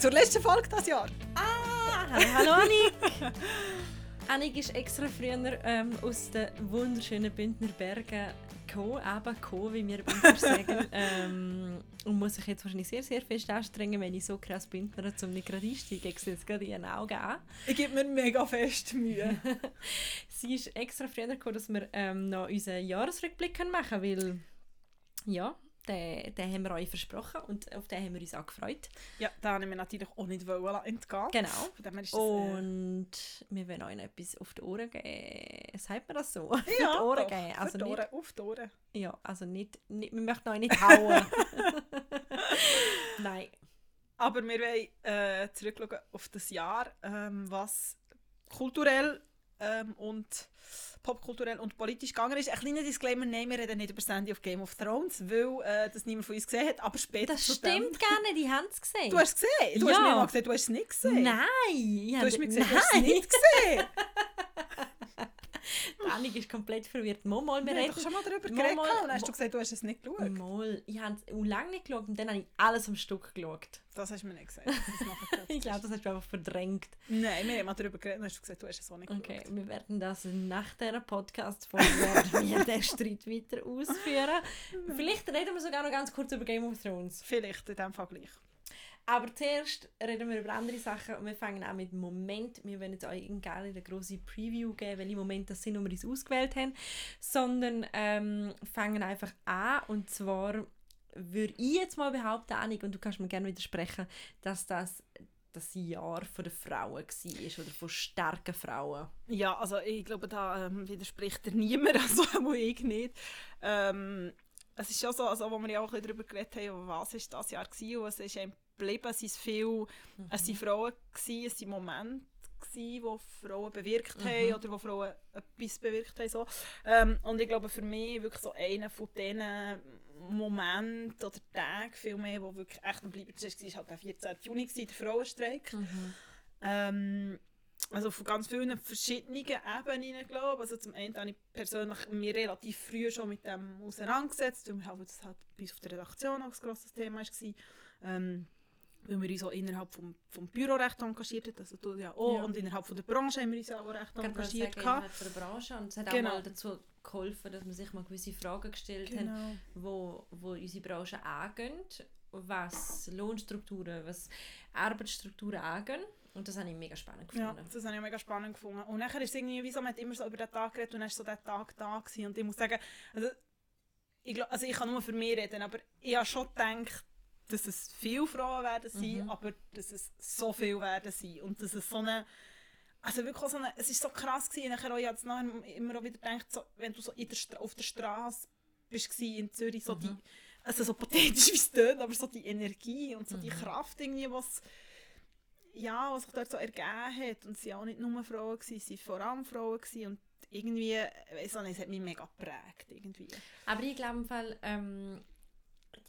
Zur letzten Folge dieses Jahr. Ah, hallo, Annik. Annik ist extra früher ähm, aus den wunderschönen Bündner Bergen gekommen, eben gekommen, wie wir Bündner sagen. ähm, und muss sich jetzt wahrscheinlich sehr, sehr fest anstrengen, wenn ich so krass Bündner zum nicht gerade einsteige. Ich sehe es gerade in den Augen an. Ich gebe mir mega fest Mühe. Sie ist extra früher gekommen, dass wir ähm, noch unseren Jahresrückblick machen können, weil ja, den, den haben wir euch versprochen und auf den haben wir uns auch gefreut. Ja, den haben wir natürlich auch nicht wollen entgehen. Genau. Das, äh, Und wir wollen euch etwas auf die Ohren geben. Sagt man das so? ja, auf die Ohren doch, geben. Also die nicht, Ohren, auf die Ohren. ja, also nicht, nicht, wir möchten euch nicht hauen. Nein. Aber wir wollen äh, zurückschauen auf das Jahr, ähm, was kulturell ähm, und popkulturell und politisch gegangen ist. Ein kleiner Disclaimer, nein, wir reden nicht über Sandy of Game of Thrones, weil äh, das niemand von uns gesehen hat, aber später Das stimmt gar nicht, ich habe es gesehen. Du hast es gesehen? Du Ja. hast mir mal gesagt, du hast es nicht gesehen. Nein! Du hast mir gesagt, du hast es Nein. nicht gesehen. Die Annik ist komplett verwirrt. Mal, mal, wir Wir haben reden... doch schon mal darüber Mal, geredet mal- und hast du gesagt, du hast es nicht geschaut. Mal, ich habe es lange nicht geschaut und dann habe ich alles am Stück geschaut. Das hast du mir nicht gesagt. Ich glaube, das hast du einfach verdrängt. Nein, wir haben mal darüber geredet und dann hast du gesagt, du hast es auch nicht Okay, geschaut. wir werden das nach dieser Podcast-Folge wir den Streit weiter ausführen. Vielleicht reden wir sogar noch ganz kurz über Game of Thrones. Vielleicht in dem Fall gleich. Aber zuerst reden wir über andere Sachen und wir fangen an mit dem Moment. Wir wollen jetzt euch gerne eine grosse Preview geben, welche Momente das sind, die wir uns ausgewählt haben, sondern ähm, fangen einfach an und zwar würde ich jetzt mal behaupten, Annik, und du kannst mir gerne widersprechen, dass das das Jahr von der Frauen war oder von starken Frauen. Ja, also ich glaube, da ähm, widerspricht dir niemand, also auch ich nicht. Ähm, es ist schon so, also, wo wir ja auch darüber geredet haben, was ist das Jahr war und was ist geblieben, es sind viel, es sind Frauen gewesen, es sind Momente gewesen, wo Frauen bewirkt haben oder wo Frauen etwas bewirkt haben. So. Ähm, und ich glaube, für mich wirklich so einer von diesen Momenten oder Tagen vielmehr, wo wirklich echt am bleiben ist, war halt der 14. Juni, gewesen, der Frauenstreik. Ähm, also von ganz vielen verschiedenen Ebenen, glaube ich. Also zum einen habe ich persönlich mich relativ früh schon mit dem auseinandergesetzt, weil wir halt, das halt bei uns auf der Redaktion auch ein grosses Thema war. Ähm, weil wir uns auch innerhalb vom, vom Büro recht engagiert haben, also du ja auch, Ja. und innerhalb von der Branche haben wir uns auch recht gerade engagiert. innerhalb von der Branche und es hat Genau. auch mal dazu geholfen, dass man sich mal gewisse Fragen gestellt hat, Genau. wo, wo unsere Branche angehen, was Lohnstrukturen, was Arbeitsstrukturen angehen. Und das habe ich mega spannend Ja, gefunden. das habe ich mega spannend gefunden. Und nachher ist es irgendwie, wie so, man hat immer so über den Tag geredet und dann ist so der Tag da gewesen. Und ich muss sagen, also ich, glaub, also ich kann nur für mich reden, aber ich habe schon gedacht, dass es viele Frauen werden sein, Mhm. aber dass es so viel werden sein. Und dass es so eine, also wirklich so eine, es ist so krass gewesen. Nachher auch, ich habe jetzt nachher immer auch wieder gedacht, so, wenn du so der, auf der Straße bist in Zürich, so die, also so pathetisch wie es tönt, aber so die Energie und so die Kraft irgendwie, was ja, was sich dort so ergeben hat. Und es waren auch nicht nur Frauen, gewesen, es waren vor allem Frauen. Gewesen. Und irgendwie, weiss auch nicht, es hat mich mega geprägt. Irgendwie. Aber ich glaube im Fall, ähm,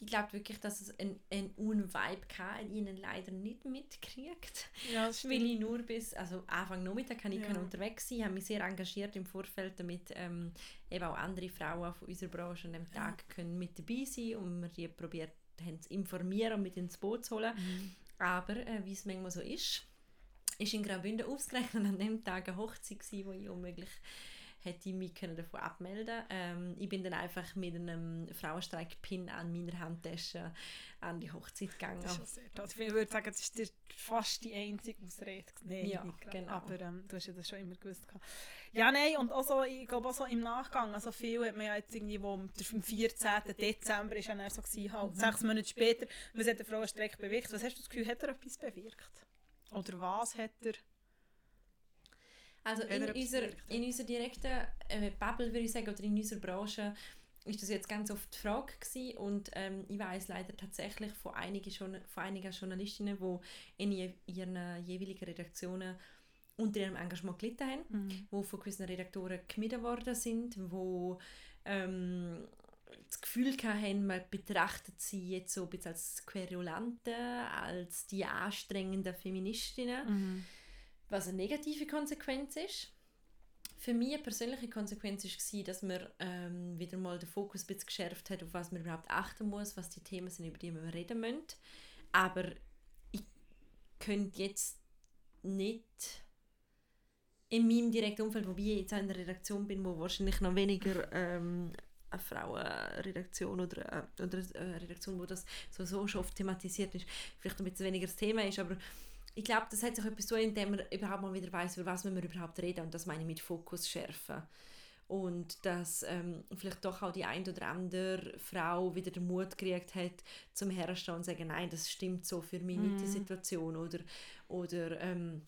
ich glaube wirklich, dass es einen, einen Un-Vibe hatte, und ihnen leider nicht mitkriegt. Ja, das Weil ich nur bis, also Anfang Nachmittag kann ich Ja. unterwegs sein, habe mich sehr engagiert im Vorfeld, damit ähm, eben auch andere Frauen von unserer Branche an dem Tag können mit dabei sein und wir die probiert haben zu informieren und mit ins Boot zu holen. Mhm. Aber äh, wie es manchmal so ist, ist in Graubünden ausgerechnet an dem Tag eine Hochzeit gewesen, wo ich unmöglich hätte mich können davon abmelden ähm, Ich bin dann einfach mit einem Frauenstreik-Pin an meiner Handtasche an die Hochzeit gegangen. Das ist schon sehr toll. Ich würde sagen, das ist fast die einzige Ausrede. Nein, Ja, genau. Aber ähm, du hast ja das schon immer gewusst. Ja, nein, und auch so, ich glaube auch so im Nachgang, also viel hat man ja jetzt irgendwie, wo am 14. Dezember ist dann so gewesen, halt, sechs Monate später, was hat der Frauenstreik bewirkt? Was hast du das Gefühl, hat er etwas bewirkt? Oder was hat er... Also in er unserer, in unserer direkten äh, Bubble, würde ich sagen, oder in unserer Branche, ist das jetzt ganz oft die Frage gewesen. und ähm, ich weiß leider tatsächlich von einigen, Journa- von einigen Journalistinnen, die in je, ihren jeweiligen Redaktionen unter ihrem Engagement gelitten haben, Mhm. wo von gewissen Redaktoren gemieden worden sind, wo ähm, das Gefühl hatten, man betrachtet sie jetzt so ein bisschen als Querulante, als die anstrengenden Feministinnen Mhm. Was eine negative Konsequenz ist. Für mich eine persönliche Konsequenz war, dass man ähm, wieder mal den Fokus ein bisschen geschärft hat, auf was man überhaupt achten muss, was die Themen sind, über die wir reden müssen. Aber könnte jetzt nicht in meinem direkten Umfeld, wobei ich jetzt in einer Redaktion bin, wo wahrscheinlich noch weniger ähm, eine Frauenredaktion oder, äh, oder eine Redaktion, wo das so, so schon oft thematisiert ist, vielleicht ein bisschen weniger das Thema ist, aber ich glaube, das hat sich etwas so, indem man überhaupt mal wieder weiß, über was wir überhaupt reden. Und das meine ich mit Fokus schärfen. Und dass ähm, vielleicht doch auch die ein oder andere Frau wieder den Mut gekriegt hat, zum Herstehen und sagen, nein, das stimmt so für mich nicht, die mhm. Situation. Oder, oder ähm,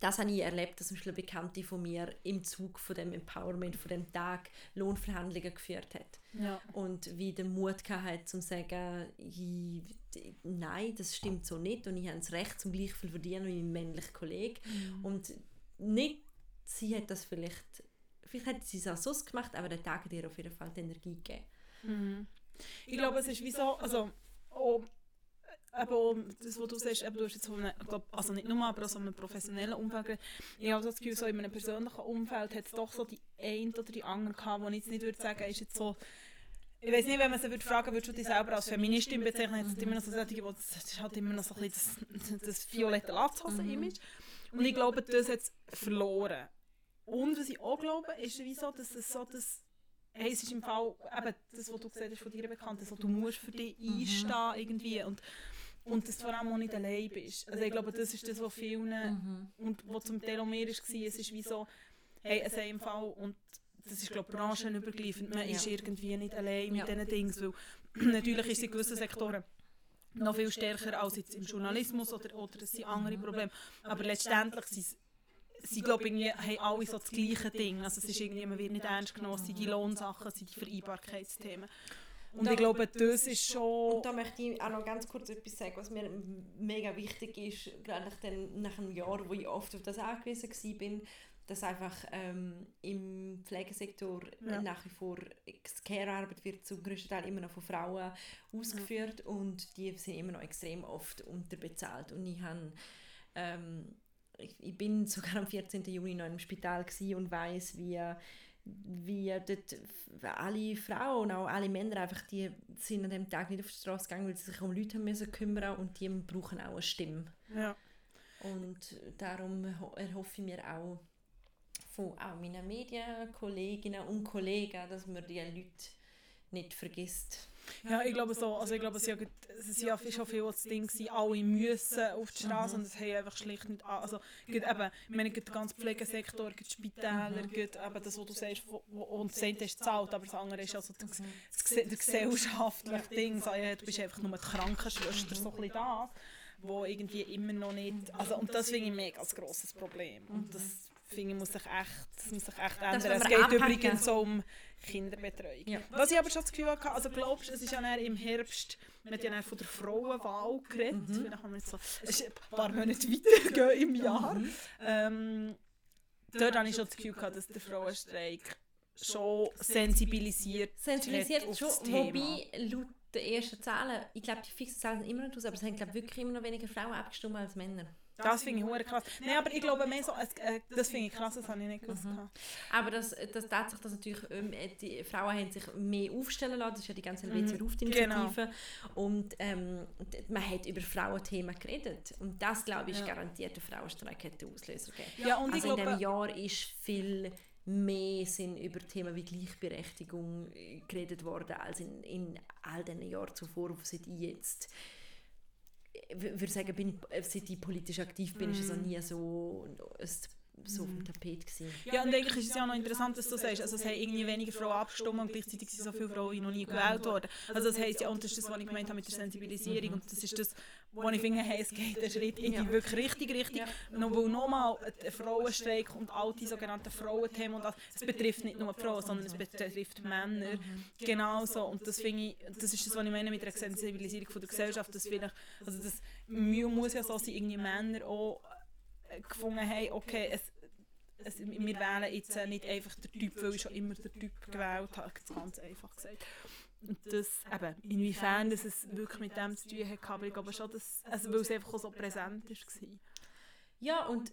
das habe ich erlebt, dass zum Beispiel eine Bekannte von mir im Zug von dem Empowerment, von dem Tag Lohnverhandlungen geführt hat. Ja. Und wie den Mut hatte, zu sagen, ich, nein, das stimmt so nicht und ich habe das Recht zum gleich viel verdienen wie mein männlicher Kollege. Mhm. Und nicht, sie hat das vielleicht, vielleicht hat sie es auch so gemacht, aber der Tag hat ihr auf jeden Fall die Energie gegeben. Mhm. Ich glaube, es ist wie so, also, oh, eben das, was du sagst, eben, du hast jetzt so eine, also nicht nur, aber auch so einem professionellen Umfeld Ich habe das Gefühl, so in einem persönlichen Umfeld hat es doch so die ein oder die andere gehabt, wo ich jetzt nicht würde sagen, ist jetzt so, ich weiß nicht, wenn man sie würde fragen, würdest du dich selber als Feministin bezeichnen, jetzt immer noch so solche, das ist halt immer noch so ein bisschen das, das violette Latzhosen-Image. Und ich glaube, das hat es verloren. Und was ich auch glaube, ist wie so, dass es so das hey, es ist im Fall eben das, was du gesagt hast von dir Bekannten, so, du musst für dich mhm. einstehen irgendwie und und dass du vor allem auch nicht allein bist. Also ich glaube, das ist das, was vielen, mhm. und was zum Teil auch mehr war, es ist wie so, hey, es im Fall, und das ist glaube ich branchenübergreifend, man ja. ist irgendwie nicht allein mit ja. diesen Dingen, weil natürlich ist es in gewissen Sektoren noch viel stärker als jetzt im Journalismus oder, oder es sind andere mhm. Probleme, aber letztendlich sind sie glaube ich haben alle so das gleiche Ding. Also es ist irgendwie, man wird nicht ernst genommen, es sind die Lohnsachen, es sind die Vereinbarkeitsthemen. Und da, ich glaube, das ist schon... Und da möchte ich auch noch ganz kurz etwas sagen, was mir mega wichtig ist, gerade nach, dem, nach einem Jahr, wo ich oft auf das angewiesen war, dass einfach ähm, im Pflegesektor ja. nach wie vor Care-Arbeit wird zum größten Teil immer noch von Frauen ausgeführt ja. und die sind immer noch extrem oft unterbezahlt. Und ich habe... Ähm, ich, ich bin sogar am 14. Juni noch im Spital und weiß, wie wie dort alle Frauen und auch alle Männer einfach, die sind an dem Tag nicht auf die Straße gegangen, weil sie sich um Leute haben müssen kümmern und die brauchen auch eine Stimme. Ja. Und darum erhoffe ich mir auch von auch meinen Medienkolleginnen und Kollegen, dass man die Leute nicht vergisst. Ja, ich glaube so. Also ich glaube, es war ja, schon viel das Ding, gewesen, alle müssen auf die Straße und es haben einfach schlicht nicht an. Also, eben, ich meine, der ganze Pflegesektor, die Spitäler, mhm. eben das, was du sagst, und das eine ist zahlt, aber das andere ist also das, das, das gesellschaftliche Ding. So, ja, du bist einfach nur die Krankenschwester, so ein bisschen das, wo irgendwie immer noch nicht... Also, und das finde ich ein mega grosses Problem. Und das finde muss sich echt, das muss sich echt ändern. Es geht abhacken. übrigens so um Kinderbetreuung. Ja. Was ich aber schon das Gefühl hatte, also glaubst du, es ist ja im Herbst, man hat ja von der Frauenwahl geredet, mhm. vielleicht haben wir jetzt so ein paar Monate weitergehen im Jahr. Mhm. Ähm, dort hatte ich schon das Gefühl, gehabt, dass der Frauenstreik schon sensibilisiert, sensibilisiert hat schon, wobei laut den ersten Zahlen, ich glaube die fixen Zahlen sind immer noch aus, aber es haben glaube wirklich immer noch weniger Frauen abgestimmt als Männer. Das finde ich hure krass. Nein, aber ich glaube mehr so, äh, das finde ich krass, das habe ich nicht gewusst. Mhm. Aber das, das tatsächlich, dass natürlich ähm, die Frauen haben sich mehr aufstellen lassen, das ist ja die ganze LWC mhm. Ruft-Initiative. Genau. Und ähm, man hat über Frauenthemen geredet. Und das, glaube ich, ist ja. garantiert der Frauenstreik hat den Auslöser gegeben. Ja, und also in diesem Jahr ist viel mehr sind über Themen wie Gleichberechtigung äh, geredet worden als in, in all den Jahren zuvor, seit jetzt würde sagen, bin ich, seit ich politisch aktiv bin, mm. ist es auch mhm. nie so ein so auf dem Tapet gewesen. Ja, und eigentlich ist es ja auch noch interessant, dass du sagst, also es haben irgendwie weniger Frauen abgestimmt und gleichzeitig sind so viele Frauen noch nie gewählt worden. Also das heisst ja, und das ist das, was ich gemeint habe mit der Sensibilisierung mhm. und das ist das, wo ich finde, hey, es geht einen Schritt in die wirklich richtig, richtig. Und weil nochmal ein Frauenstreik und all die sogenannten Frauenthemen und das, es betrifft nicht nur Frauen, sondern es betrifft Männer genauso. Und das finde ich, das ist das, was ich meine mit der Sensibilisierung von der Gesellschaft, dass vielleicht, also das muss ja so sein, irgendwie Männer auch gefunden haben, okay, es, es, wir wählen jetzt nicht einfach den Typ, weil ich schon immer den Typ gewählt habe, ganz einfach gesagt. Und das, eben, inwiefern das es wirklich mit dem zu tun hat, aber ich glaube schon, dass, also weil es einfach so präsent war. Ja, und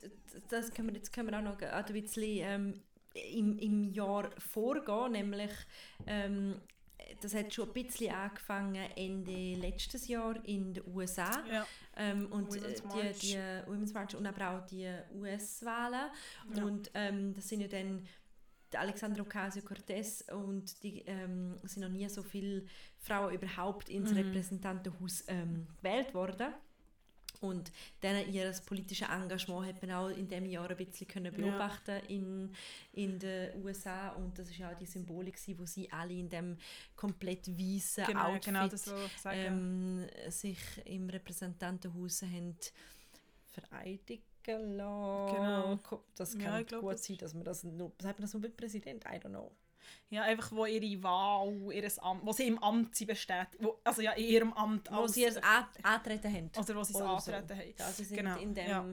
das können wir, jetzt können wir auch noch ein bisschen ähm, im, im Jahr vorgehen, nämlich ähm, das hat schon ein bisschen angefangen Ende letztes Jahr in den USA. Ja. Ähm, und äh, Women's die, die Women's March und aber auch die US-Wahlen. Ja. Und ähm, das sind ja dann Alexandra Ocasio-Cortez und die ähm, sind noch nie so viele Frauen überhaupt ins Mhm. Repräsentantenhaus ähm, gewählt worden. Und dann ihr politisches Engagement hat man auch in diesem Jahr ein bisschen können Ja. beobachten in, in den USA. Und das war ja auch die Symbolik, wo sie alle in dem komplett weißen Genau, Outfit genau, das ähm, sich im Repräsentantenhaus haben vereidigen lassen. Genau. Das Ja, kann glaub, gut das- sein, dass man das nur, sagt man das nur mit Präsident? I don't know. Ja, einfach wo ihre Wahl, ihres Amt, wo sie im Amt sie bestätigt, wo, also ja, in ihrem Amt Wo sie es an- antreten haben. oder wo sie es Oder so. antreten haben. Ja, sie sind Genau, in dem ja.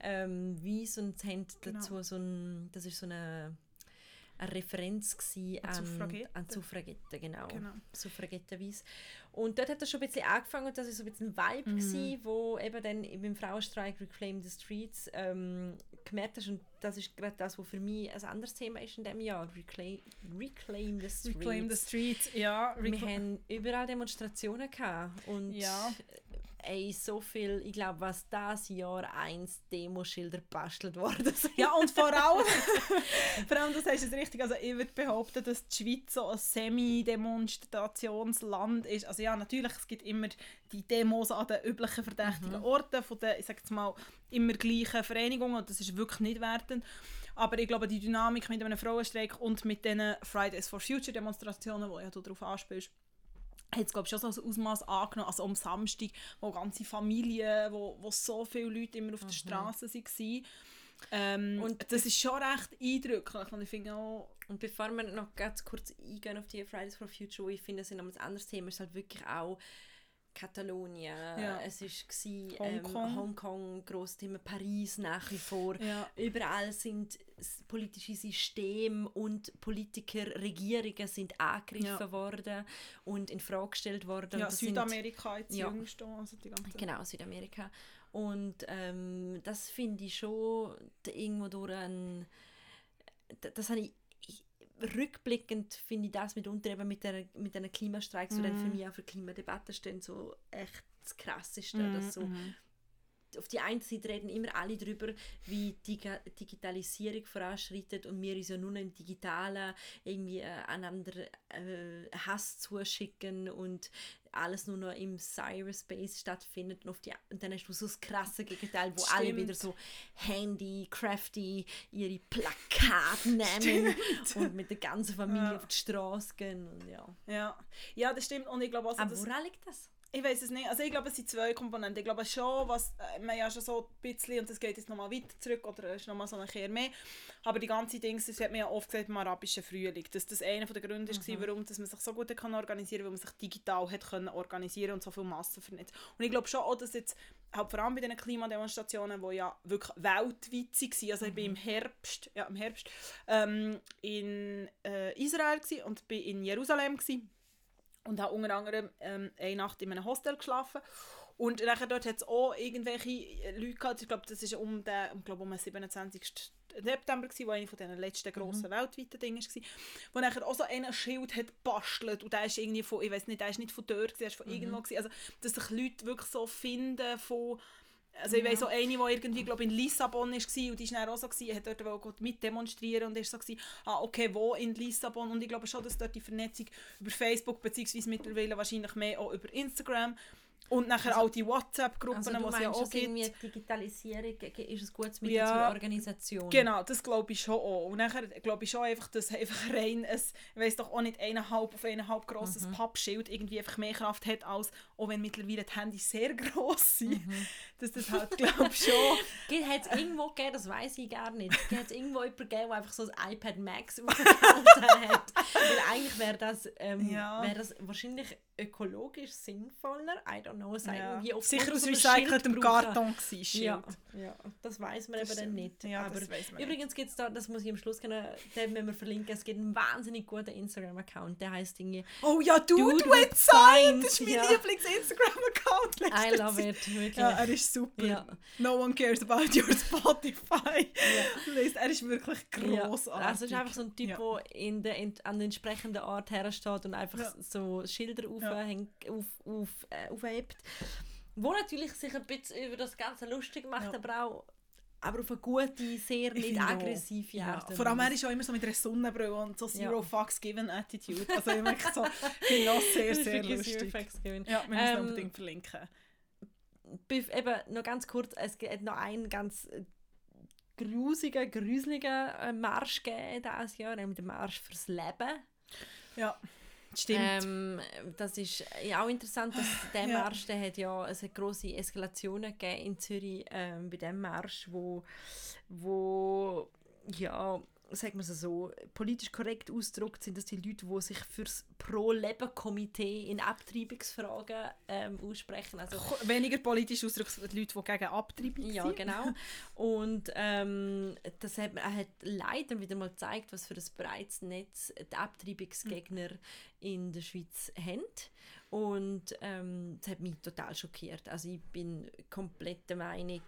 ähm, Weiss und haben Genau. dazu so ein, das ist so eine, eine Referenz gewesen An an, Suffragetten. an Suffragetten, genau. Genau. Suffragettenweise. Und dort hat das schon ein bisschen angefangen und das war so ein bisschen ein Vibe, Mhm. gewesen, wo eben dann beim Frauenstreik Reclaim the Streets ähm, gemerkt hast und das ist gerade das, was für mich ein anderes Thema ist in diesem Jahr, Reclaim, Reclaim the Streets. Reclaim the Streets, ja. Wir Recla haben überall Demonstrationen gehabt und Ja. Ey, so viel, ich glaube, was das Jahr eins Demoschilder bastelt worden sind. Ja, und vor allem, vor allem, das heißt es richtig, also ich würde behaupten, dass die Schweiz so ein Semi-Demonstrationsland ist. Also ja, natürlich, es gibt immer die Demos an den üblichen verdächtigen Orten von den, ich sage jetzt mal, immer gleichen Vereinigungen und das ist wirklich nicht wertend. Aber ich glaube, die Dynamik mit einem Frauenstreik und mit diesen Fridays for Future Demonstrationen, wo ja du darauf anspielst, hat es glaube ich schon so ein Ausmaß angenommen, also am Samstag, wo ganze Familien, wo, wo so viele Leute immer auf der Straße waren. Ähm, Und und das ist schon recht eindrücklich und ich finde auch, Und bevor wir noch ganz kurz eingehen auf die Fridays for Future, wo ich finde, das ist ein anderes Thema, ist halt wirklich auch Katalonien, Ja. es war ähm, Hongkong. Hongkong, grosses Thema, Paris nach wie vor. ja, Überall sind politische Systeme und Politiker, Regierungen sind angegriffen Ja. worden und in Frage gestellt worden. ja das sind- Südamerika jetzt Ja. jüngst also die ganze Genau, Südamerika. Und ähm, das finde ich schon irgendwo durch ein. d- Das habe ich rückblickend finde ich das mitunter eben mit, der, mit diesen Klimastreiks, die dann für Mhm. mich auch für Klimadebatten stehen, so echt das Krasseste. Mhm, dass so, mhm. auf die einen Seite reden immer alle darüber, wie die Digitalisierung voranschreitet und wir uns ja nur im Digitalen irgendwie äh, einander äh, Hass zuschicken und alles nur noch im Cyberspace stattfindet und, auf die, und dann hast du so das krasse Gegenteil, wo alle Stimmt. wieder so handy, crafty ihre Plakate nehmen und mit der ganzen Familie Ja. auf die Straße gehen und ja. Ja. ja, das stimmt und ich glaube also, Aber woran liegt das? Ich weiß es nicht, also ich glaube es sind zwei Komponenten, ich glaube schon, was äh, man ja schon so ein bisschen, und das geht jetzt nochmal weiter zurück oder ist nochmal so ein Kehr mehr, aber die ganze Dings, das hat man ja oft gesagt im arabischen Frühling, dass das einer der Gründe Mhm. war, warum dass man sich so gut kann organisieren weil man sich digital hat können organisieren und so viel Massen vernetzt. Und ich glaube schon auch, dass jetzt, halt vor allem bei diesen Klimademonstrationen, die ja wirklich weltweit waren, also ich bin im Herbst, ja im Herbst, ähm, in äh, Israel und bin in Jerusalem gsi und habe unter anderem ähm, eine Nacht in einem Hostel geschlafen. Und nachher dort hat es auch irgendwelche Leute gehabt, ich glaube, das war um den, um, glaub, um den 27. September, gewesen, wo eine von diesen letzten grossen weltweiten Dingen war, wo nachher auch so einer ein Schild hat gebastelt und der ist irgendwie von, ich weiß nicht, der ist nicht von dort, gewesen, der ist von irgendwo gewesen. Also, dass sich Leute wirklich so finden von also ich weiss so eine, die irgendwie glaub, in Lissabon war und die war auch so, gewesen, hat dort mitdemonstrieren und ist so gewesen, ah okay, wo in Lissabon? Und ich glaube schon, dass dort die Vernetzung über Facebook beziehungsweise mittlerweile wahrscheinlich mehr auch über Instagram und nachher auch die WhatsApp-Gruppen, Also die es ja auch gibt. die Digitalisierung ist ein gutes Mittel Ja. zur Organisation? Genau, das glaube ich schon auch. Und nachher glaube ich schon einfach, dass einfach rein ein, ich weiss doch auch nicht, eineinhalb auf eineinhalb grosses Mhm. Pappschild irgendwie einfach mehr Kraft hat, als auch wenn mittlerweile die Handys sehr gross sind. Mhm. Dass das halt, glaube ich, schon... Hat es irgendwo gegeben, das weiß ich gar nicht, hat es irgendwo jemanden gegeben, der einfach so ein iPad Max hat? Weil eigentlich wäre das, ähm, Ja. wär das wahrscheinlich ökologisch sinnvoller, I don't know. Sagen, Ja. Wie oft Sicher aus recyceltem? Karton Schild. Ja, ja, das weiß man Das eben dann nicht. Ja, Aber das weiss man nicht. übrigens gibt es da, das muss ich am Schluss kennen, den müssen wir verlinken, es gibt einen wahnsinnig guten Instagram-Account, der heißt irgendwie Oh ja, Dude, Dude with Sign! Das ist mein ja. Lieblings-Instagram-Account. I love it, wirklich. Ja, er ist super. Ja. No one cares about your Spotify. List. Er ist wirklich Ja, grossartig. Also es ist einfach so ein Typ, Ja. der in der, in, an der entsprechenden Ort hersteht und einfach Ja. so Schilder Ja. aufhängt, auf, auf, äh, aufhebt. Wo natürlich sich ein bisschen über das Ganze lustig macht, Ja. aber auch aber auf eine gute, sehr Ich nicht aggressive Ja, Art. und vor allem er ist auch immer so mit einer Sonnenbrille und so Zero Ja. Fucks Given Attitude. Also ich merke so, finde auch sehr, sehr lustig. Facts gewesen. Ja, wir müssen Ähm, unbedingt verlinken. Eben noch ganz kurz, es gibt noch einen ganz äh, grusigen, gruseligen äh, Marsch gegeben dieses Jahr, nämlich den Marsch fürs Leben. Ja, stimmt. Ähm, das ist ja auch interessant, dass der Ja. Marsch, der hat ja es hat grosse Eskalationen gegeben in Zürich ähm, bei dem Marsch, wo, wo ja, sagen wir es so, politisch korrekt ausgedrückt sind, dass die Leute, die sich fürs Pro-Leben-Komitee in Abtreibungsfragen ähm, aussprechen, also Weniger politisch ausdrückt die Leute, die gegen Abtreibung ja, sind. genau. Und ähm, das hat, hat leider wieder mal gezeigt, was für ein breites Netz die Abtreibungsgegner in der Schweiz haben. Und ähm, das hat mich total schockiert. Also ich bin komplett der Meinung,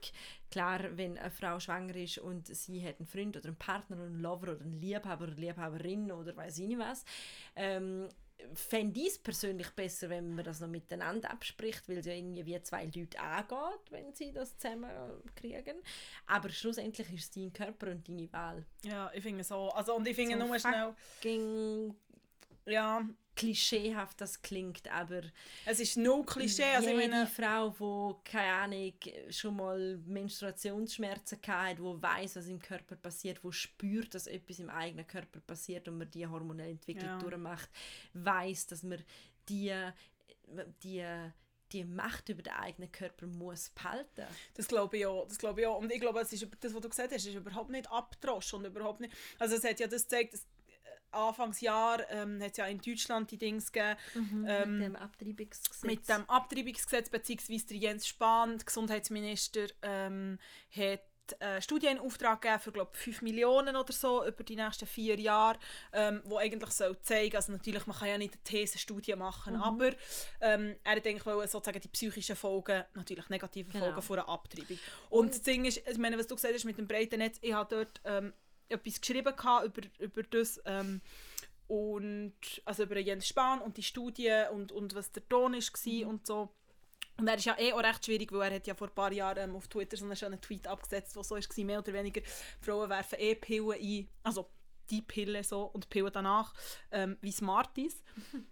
klar, wenn eine Frau schwanger ist und sie hat einen Freund oder einen Partner oder einen Lover oder einen Liebhaber oder Liebhaberin oder weiß ich nicht was, ähm, fände ich es persönlich besser, wenn man das noch miteinander abspricht, weil es ja irgendwie wie zwei Leute angeht, wenn sie das zusammen kriegen. Aber schlussendlich ist es dein Körper und deine Wahl. Ja, ich finde so. Also, und ich finde So nur schnell, ja, klischeehaft das klingt, aber es ist no Klischee. Also, ich jede meine, Frau, die keine Ahnung, schon mal Menstruationsschmerzen hatte, die weiß, was im Körper passiert, die spürt, dass etwas im eigenen Körper passiert und man die hormonelle Entwicklung Ja. durchmacht, weiß, dass man die, die, die Macht über den eigenen Körper muss behalten. Das glaube ich auch. Das glaube ich auch. Und ich glaube, es ist, das, was du gesagt hast, ist überhaupt nicht abgedroschen und überhaupt nicht... Also es hat ja das gezeigt, Anfangsjahr ähm, hat es ja in Deutschland die Dings gegeben, Ähm, mit dem Abtreibungsgesetz. mit dem Abtreibungsgesetz beziehungsweise der Jens Spahn, der Gesundheitsminister, ähm, hat eine Studie in Auftrag gegeben für glaube 5 Millionen oder so über die nächsten vier Jahre, ähm, wo eigentlich soll zeigen, also natürlich man kann ja nicht eine Thesenstudie machen, Mhm. aber ähm, er hat eigentlich wollen, sozusagen die psychischen Folgen, natürlich negative Genau. Folgen von einer Abtreibung. Und, das Ding ist, ich meine, was du gesagt hast mit dem breiten Netz, ich habe dort ähm, etwas geschrieben über, über das ähm, und also über Jens Spahn und die Studie und, und was der Ton ist war und so. Und er ist ja eh auch recht schwierig, weil er hat ja vor ein paar Jahren ähm, auf Twitter so einen schönen Tweet abgesetzt, wo so ist, mehr oder weniger, Frauen werfen eh Pillen ein, also die Pille so und die Pille danach, ähm, wie Smarties.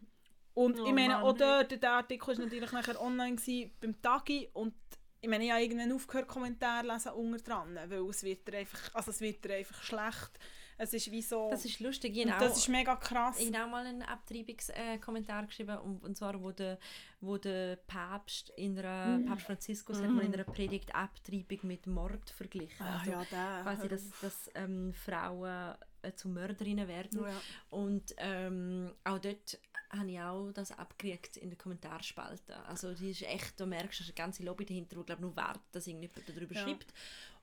Und Oh ich meine, Mann. auch der Artikel war natürlich nachher online gewesen, beim Tagi und ich meine, ich habe irgendwann aufgehört, Kommentare lesen unter dran, weil es wird einfach, also es wird einfach schlecht. Es ist wie so... das ist lustig, genau. das ist mega krass. Ich habe auch mal einen Abtreibungskommentar äh, Kommentar geschrieben, und, und zwar wo der, wo der Papst, in einer, Mhm. Papst Franziskus hat mal in einer Predigt Abtreibung mit Mord verglichen. Ah, Also ja, der. quasi, dass, dass ähm, Frauen äh, zu Mörderinnen werden. Oh, ja. Und ähm, auch dort habe ich auch das abgekriegt in den Kommentarspalten. Also die ist echt, du merkst, da ist eine ganze Lobby dahinter, die glaube nur wartet, dass irgendjemand darüber Ja. schreibt.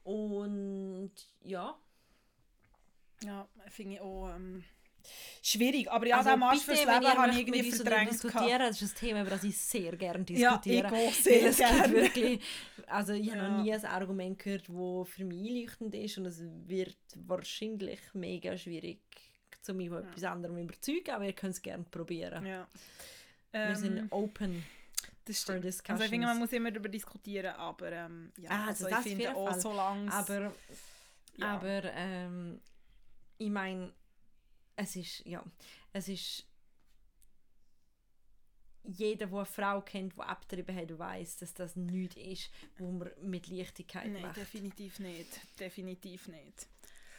Und ja, Ja, finde ich auch ähm, schwierig. Aber ja, also den Marsch fürs Leben habe ich irgendwie verdrängt. diskutieren, das ist ein Thema, über das ich sehr gerne Ja, ich diskutiere. auch sehr gerne. wirklich, also ich habe noch Ja. nie ein Argument gehört, das für mich einleuchtend ist und es wird wahrscheinlich mega schwierig, zu mich von etwas anderem überzeugen, aber ihr könnt es gerne probieren. Ja. Wir Ähm, sind open das stimmt. Also ich finde, man muss immer darüber diskutieren, aber ähm, ja, Ah, also also ich finde auch, so lange aber ja. Aber ähm, ich meine, es ist, ja, es ist jeder, der eine Frau kennt, die abgetrieben hat, weiß, dass das nichts ist, wo man mit Leichtigkeit Nein, macht. definitiv nicht. Definitiv nicht.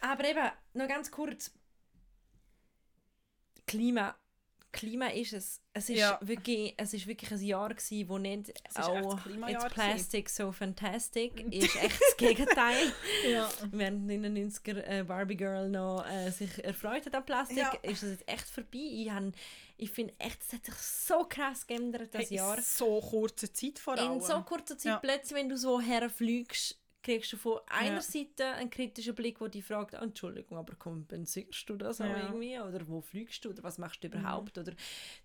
Aber eben, noch ganz kurz. Klima ist es. Es ist, Ja. wirklich, es ist wirklich ein Jahr gewesen, wo nicht Es auch das Klimajahr «It's gewesen. plastic so fantastic» ist echt das Gegenteil. Ja. Während in den 90er äh, Barbie Girl noch äh, sich erfreut hat an Plastik, Ja. ist das jetzt echt vorbei. Ich, ich finde echt, es hat sich so krass geändert, das Hey, Jahr. In so kurzer Zeit vor allem. In so kurzer Zeit Ja. plötzlich, wenn du so herfliegst, kriegst du von einer Ja. Seite einen kritischen Blick, der dich fragt, «Ah, Entschuldigung, aber kompensierst du das auch Ja. irgendwie? Oder wo fliegst du? Oder was machst Mhm. du überhaupt? Oder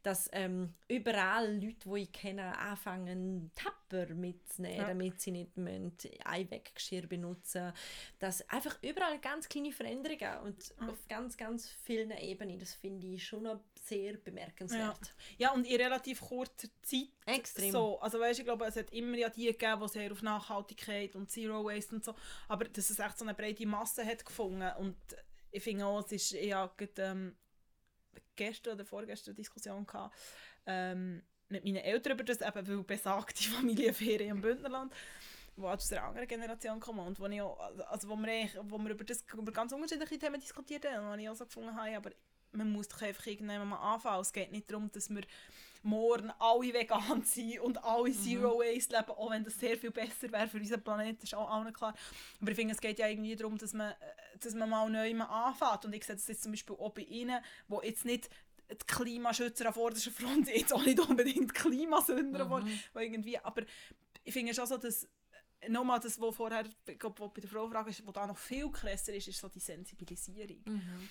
dass ähm, überall Leute, die ich kenne, anfangen, Tapper mitzunehmen, Ja. damit sie nicht müssen Einweggeschirr benutzen Dass einfach überall ganz kleine Veränderungen und Mhm. auf ganz, ganz vielen Ebenen. Das finde ich schon noch sehr bemerkenswert. Ja, und in relativ kurzer Zeit. Extrem. So, also weißt, ich glaube, es hat immer ja die gegeben, die sehr auf Nachhaltigkeit und Zero Waste und so, aber dass es echt so eine breite Masse hat gefunden und ich finde auch, es ist, ich gerade, ähm, gestern oder vorgestern eine Diskussion gehabt, ähm, mit meinen Eltern über das, eben weil besagte Familienferien im Bündnerland, die aus einer anderen Generation kommen und wo, ich auch, also wo, wir, wo wir über, das, über ganz unterschiedliche Themen diskutiert haben und wo ich auch so gefunden habe, aber man muss doch einfach irgendwann mal anfangen. Es geht nicht darum, dass wir morgen alle vegan sind und alle Zero Waste leben, auch wenn das sehr viel besser wäre für unseren Planeten, ist auch allen klar. Aber ich finde, es geht ja irgendwie darum, dass man, dass man mal neu mal anfängt. Und ich sehe das jetzt zum Beispiel auch bei Ihnen, wo jetzt nicht die Klimaschützer an vorderster Front jetzt auch nicht unbedingt Klimasünder, Mhm. wo irgendwie, aber ich finde schon so, dass nochmal das, was vorher ich glaub, wo bei der Frau Frage ist, wo da noch viel krasser ist, ist so die Sensibilisierung. Mhm.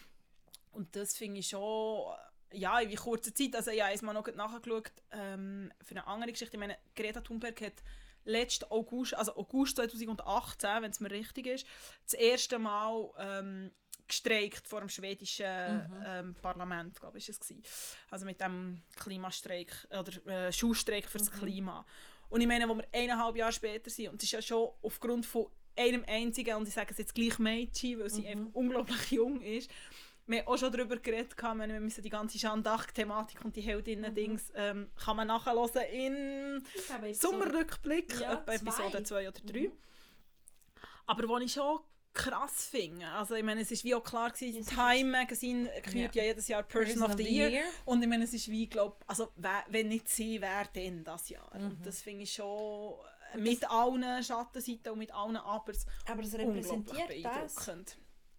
Und das finde ich schon, ja, in wie kurzer Zeit, also ich habe noch nachgeschaut, ähm, für eine andere Geschichte, ich meine, Greta Thunberg hat letzten August, also August 2018, wenn es mir richtig ist, das erste Mal ähm, gestreikt vor dem schwedischen ähm, Parlament, glaube ich, ist es gewesen. Also mit dem Klimastreik, oder äh, Schulstreik für das Klima. Und ich meine, wo wir eineinhalb Jahre später sind, und es ist ja schon aufgrund von einem einzigen, und ich sage es jetzt gleich Mädchen, weil sie einfach unglaublich jung ist, wir haben auch schon darüber geredet, wir müssen die ganze Jeanne-d'Arc-Thematik und die Heldinnen-Dings ähm, kann man nachhören in glaube, Sommerrückblick, Ja, etwa Episode zwei. 2 oder 3. Aber was ich schon krass finde, also ich meine, es ist wie auch klar gewesen, Ja, Time Magazine kürt ja. jedes Jahr Person, of the, Year. Und ich meine, es ist wie, glaub, also wer, wenn nicht sie, wer denn das Jahr? Mhm. Und das finde ich schon mit allen Schattenseiten und mit allen Abers Aber es repräsentiert das.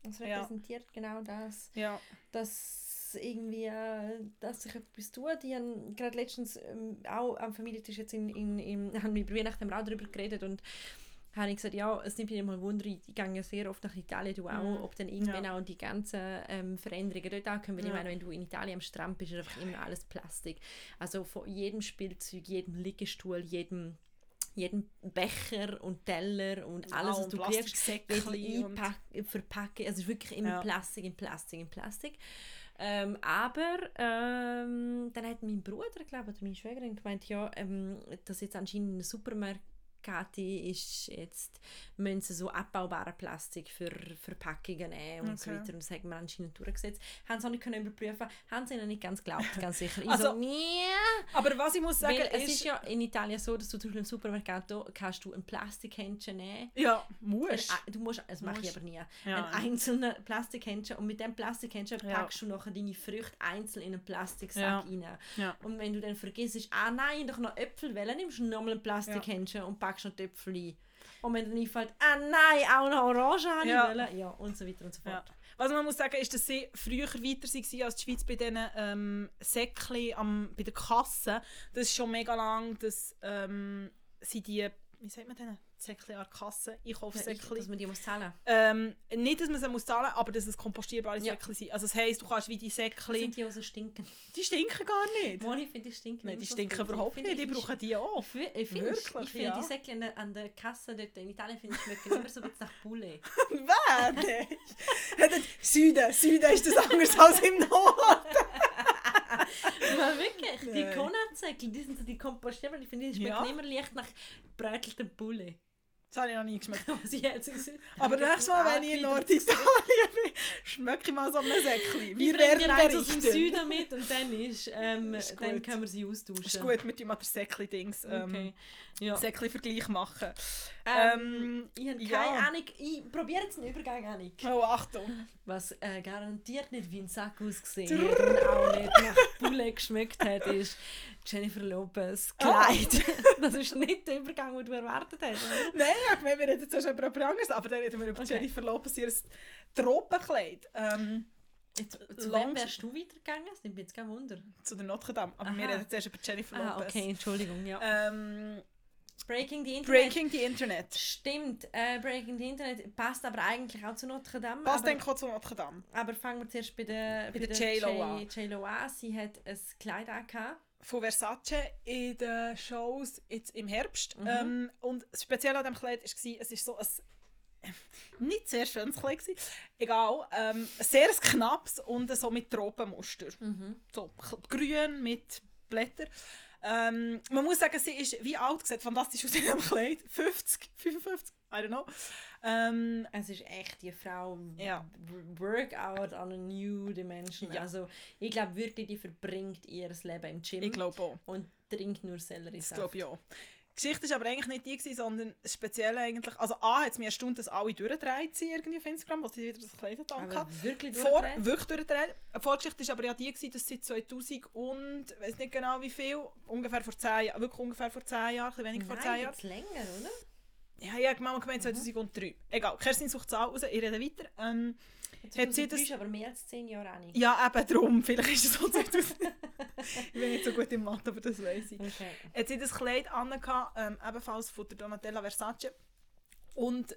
Es Ja. repräsentiert genau das. Ja. Dass irgendwie, äh, dass sich etwas tut. Ich habe gerade letztens ähm, auch am Familientisch jetzt in, in, in, haben wir über Weihnachten auch darüber geredet und habe ich gesagt, ja, es nimmt mich mal Wunder, ich ich gehe ja sehr oft nach Italien, du auch, Mhm. ob dann irgendwann Ja. auch die ganzen ähm, Veränderungen dort ankommen. Weil Ich Ja. meine, wenn du in Italien am Strand bist, ist einfach immer alles Plastik. Also von jedem Spielzeug, jedem Liegestuhl, jedem jedem Becher und Teller und alles, was und du kriegst, wird verpacken. Also es ist wirklich immer Ja. Plastik, in Plastik, in Plastik. Ähm, aber ähm, dann hat mein Bruder, glaube ich, oder meine Schwägerin gemeint, ja, ähm, dass jetzt anscheinend ein Supermarkt ist jetzt müssen sie so abbaubare Plastik für Verpackungen nehmen und so Okay. weiter und das haben wir anscheinend durchgesetzt. Haben sie auch nicht können überprüfen, haben sie ihnen nicht ganz geglaubt, ganz sicher. Ich Also, so, nee. Aber was ich muss sagen, Weil es ist, ist ja in Italien so, dass du zum Beispiel im Supermarkt kannst du ein Plastikhändchen nehmen ja, musst. ein, du musst, das mache ich aber nie, Ja. ein einzelner Plastikhändchen und mit dem Plastikhändchen Ja. packst du nachher deine Früchte einzeln in einen Plastiksack Ja. rein. Ja. Und wenn du dann vergisst, ah nein, doch noch Äpfel wählen, nimmst du nochmal ein Plastikhändchen und packst die Äpfel ein. Und wenn dann einfällt, ah nein, auch noch Orange habe Ja. wollen, ja, und so weiter und so Ja. fort. Was man muss sagen, ist, dass sie früher weiter waren als die Schweiz bei diesen ähm, Säckchen am, bei der Kasse. Das ist schon mega lang, dass ähm, sie die, wie sagt man denn, Säckchen an der Kasse, Ja, ich, Einkaufssäckchen. dass man die muss zahlen. ähm, nicht, dass man sie muss zahlen aber dass es kompostierbare Ja. Säckchen sind. Also das heisst, du kannst wie die Das sind Säckchen, die, die so stinken. die stinken gar nicht. Moni, ich finde die stinken Nein, die so stinken furchtbar. überhaupt Ich nicht, die ich- brauchen die auch. Ich fi- ich finde, ich Wirklich, finde ja. die Säckchen an der Kasse dort in Italien finde ich schmecken immer so ein bisschen nach Poulet. Wer? Ja, Süden, Süden ist das anders als im Norden. Ja, wirklich. Die Nein. Konatsäckchen, die sind so die kompostierbaren. Ich finde, die schmecken Ja. immer leicht nach bräteltem Poulet. Das habe ich noch nie geschmeckt. Was ich jetzt Aber nächstes Mal, wenn ich in Norditalien bin, schmecke ich mal so ein Säckchen. Wir werden eins aus dem. Süden mit und dann, ist, ähm, Ist dann können wir sie austauschen. Ist gut, mal den Säckchen-Dings. Ähm, Okay. Ja. Säckchen-Vergleich machen. Ähm, Ähm, ich habe ja. keine Ahnung. Ich probiere jetzt einen Übergang, Annik. oh, Achtung. Was äh, garantiert nicht wie ein Sack ausgesehen hat und auch nicht nach Bulle geschmeckt hat, ist Jennifer Lopez Ah. Kleid. das ist nicht der Übergang, den du erwartet hast. oder? Nein, ich meine, wir reden jetzt erst über etwas anderes, aber dann reden wir über Okay. Jennifer Lopez, ihr Tropenkleid. Ähm, Jetzt, zu Long- wem wärst du weitergegangen? Das nimmt mich jetzt kein Wunder. zu der Notre Dame. Aber wir Aha. reden jetzt erst über Jennifer Ah, Lopez. okay, Entschuldigung. Ja. Ähm, Breaking the Internet. Breaking the Internet. Stimmt, äh, Breaking the Internet passt aber eigentlich auch zu Notre Dame. Aber, denke ich zu Notre Dame? aber fangen wir zuerst bei der, Bei der J.Lo an. J.Lo an. Sie hat ein Kleid angehabt. Von Versace in den Shows jetzt im Herbst. Mhm. Ähm, und das Spezielle an diesem Kleid war, es ist so ein nicht sehr schönes Kleid. gewesen. Egal. Ähm, sehr knappes und so mit Tropenmuster. So k- grün mit Blättern. Ähm, man muss sagen, sie ist wie alt, sieht fantastisch aus diesem Kleid. 50, 55, I don't know. Ähm, Es ist echt die Frau Ja. Workout on a new dimension. Ja. Also ich glaube wirklich, die verbringt ihr Leben im Gym ich glaube auch. und trinkt nur Selleriesaft. glaube ich auch. Die Geschichte war aber eigentlich nicht die, gewesen, sondern das Spezielle eigentlich... Also A, hat es mir erstaunt, dass alle durchgedreht sind irgendwie auf Instagram, als sie wieder das Kleid hatten. wirklich Vor, wirklich durchgedreht. Die Vorgeschichte war aber ja die, gewesen, dass sie 2000 und... Ich weiß nicht genau wie viel, ungefähr vor 10 Jahren, wirklich ungefähr vor 10 Jahren, ein bisschen weniger vor 10 Nein, Jahren. länger, oder? Ja, ich habe gemeint 2003. Egal, Kerstin sucht es auch raus, ich rede weiter. Ähm, Jetzt Hat sie das- bist aber mehr als 10 Jahre an. ja, eben darum, vielleicht ist es so 2000. ich bin nicht so gut im Mathe, aber das weiß ich. Okay. Hat sie das Kleid angehabt, ähm, ebenfalls von der Donatella Versace. Und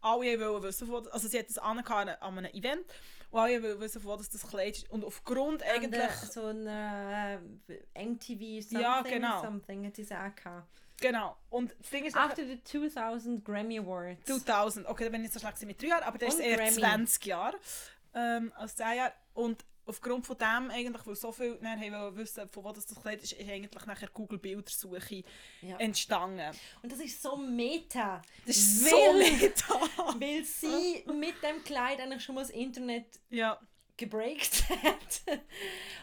alle wollten wissen, von, also sie hat angehabt an an einem Event. Und alle wollten wissen, wo das das Kleid ist. Und aufgrund eigentlich... Und, äh, so ein äh, MTV something, Ja, genau. something hat sie es auch. Genau. Und das Ding ist... After the 2000 Grammy Awards. 2000. Okay, dann bin ich nicht so schlecht mit drei Jahren, aber das ist eher Grammy. 20 Jahre ähm, als 10 Jahre. Und aufgrund von dem, eigentlich, weil so viel nachher wissen, von wo das, das Kleid ist, ist eigentlich nachher Google Bildersuche Ja. entstanden. Und das ist so meta. Das ist so Weil- meta. Weil sie mit dem Kleid eigentlich schon mal das Internet ja, gebreakt hat.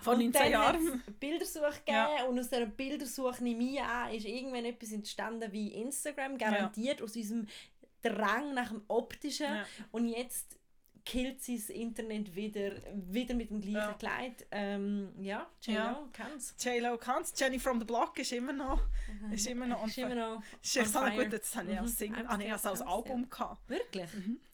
vor Und 19 dann Jahren. Bildersuche gegeben Ja. und aus dieser Bildersuche nehme ich an, ist irgendwann etwas entstanden wie Instagram, garantiert aus unserem Drang nach dem Optischen. Ja. Und jetzt killt sie das Internet wieder, wieder mit dem gleichen Ja. Kleid. Ähm, ja, J.Lo Ja. kann's. J-Lo kann's. Jenny from the Block ist immer noch, ist immer noch Ist immer noch Das ist so on eine fire. gute, das habe ich Mhm. als Single, ah, nee, als Album gehabt. Wirklich?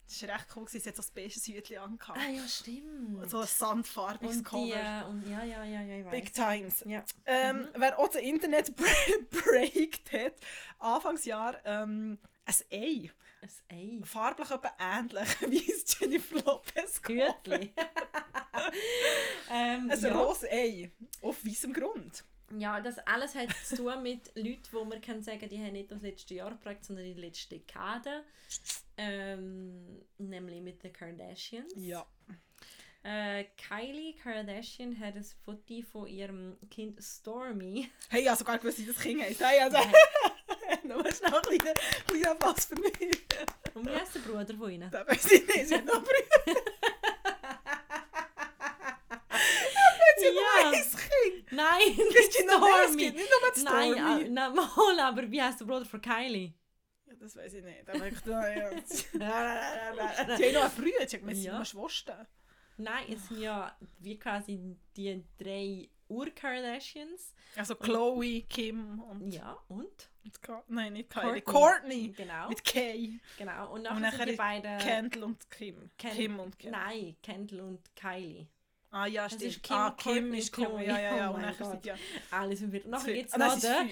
Das war recht cool, sie hat so ein beiges Hütchen angehabt. Ah ja, stimmt. So ein sandfarbiges und die, Cover. äh, und ja, ja, ja, ja, ich Big weiß. Times. Ja. Ähm, Wer auch das Internet breakt hat, Anfangsjahr ähm, ein Ei. Ein Ei. Farblich etwa ähnlich wie es Jennifer Lopez Hütli. ähm, Ein ja. rohes Ei. Auf weißem Grund. ja, das alles hat zu tun mit Leuten, wo man kann sagen, die haben nicht das letzte Jahr geprägt, sondern die letzte Dekade. Ähm, nämlich mit den Kardashians. Ja. Äh, Kylie Kardashian hat ein Foto von ihrem Kind Stormy. Hey, habe sogar gewusst, wie das Kind heisst. Hey, also, nur schnell ein kleiner, kleiner Applaus für mich. Und wie heißt der Bruder von ihnen? Das weiß ich nicht. Sie hat noch Brüder. Sie Ja. Kind. Nein, nicht Stormy. gibt nicht nur die Nein, Stormy. ah, nein, mal, aber wie heißt der Bruder von Kylie? Ja, das weiß ich nicht. Aber ich ja. Die haben noch Bruder, sie sie Ja. Schwestern. Nein, es sind ja wie quasi die drei Ur-Kardashians. Also Chloe, Kim und... Ja, und? Und Ka- Nein, nicht Kylie. Courtney. Genau. Mit Kay. genau. Und Und nachher, nachher sind die beiden... Kendall und Kim. Ken- Kim und Kim. Nein, Kendall und Kylie. Ah ja, Das stimmt. ist Kim, ah, Kim ist. Chloe. Ja, ja, ja. Oh und nachher sind ja... Alle sind wieder... Und nachher gibt es noch den...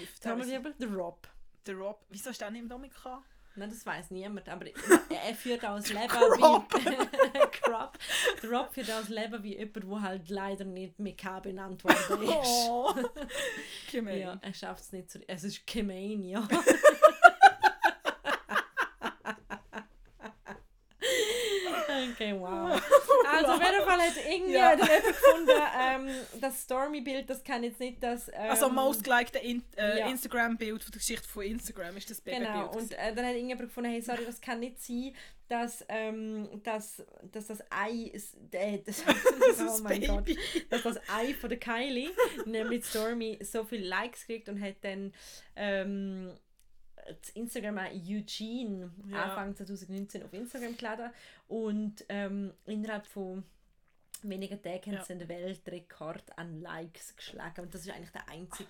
fünf. Rob. Der Rob. Wieso ist der nicht im Dominika? Nein, das weiß niemand, aber er führt auch das Leben Crop. wie... Crop. Der Rob führt auch das Leben wie jemand, der halt leider nicht mit K benannt worden ist. Oh. Kim Ja, er schafft es nicht zu... Es ist gemein, ja. Okay, wow. Also auf jeden Fall hat irgendwie Ja. gefunden, ähm, das Stormy-Bild, das kann jetzt nicht das... Ähm, Also most liked in, äh, ja. Instagram-Bild von der Geschichte von Instagram ist das Babybild. Genau, und äh, dann hat irgendjemand gefunden, hey, sorry, das kann nicht sein, dass, ähm, dass, dass das Ei ist, äh, das, das oh ist mein Gott, dass das Ei von der Kylie, nämlich Stormy, so viele Likes kriegt und hat dann ähm, Instagram auch Eugene Ja. Anfang 2019 auf Instagram geladen und ähm, innerhalb von wenigen Tagen haben Ja. sie den Weltrekord an Likes geschlagen und das ist eigentlich der einzige,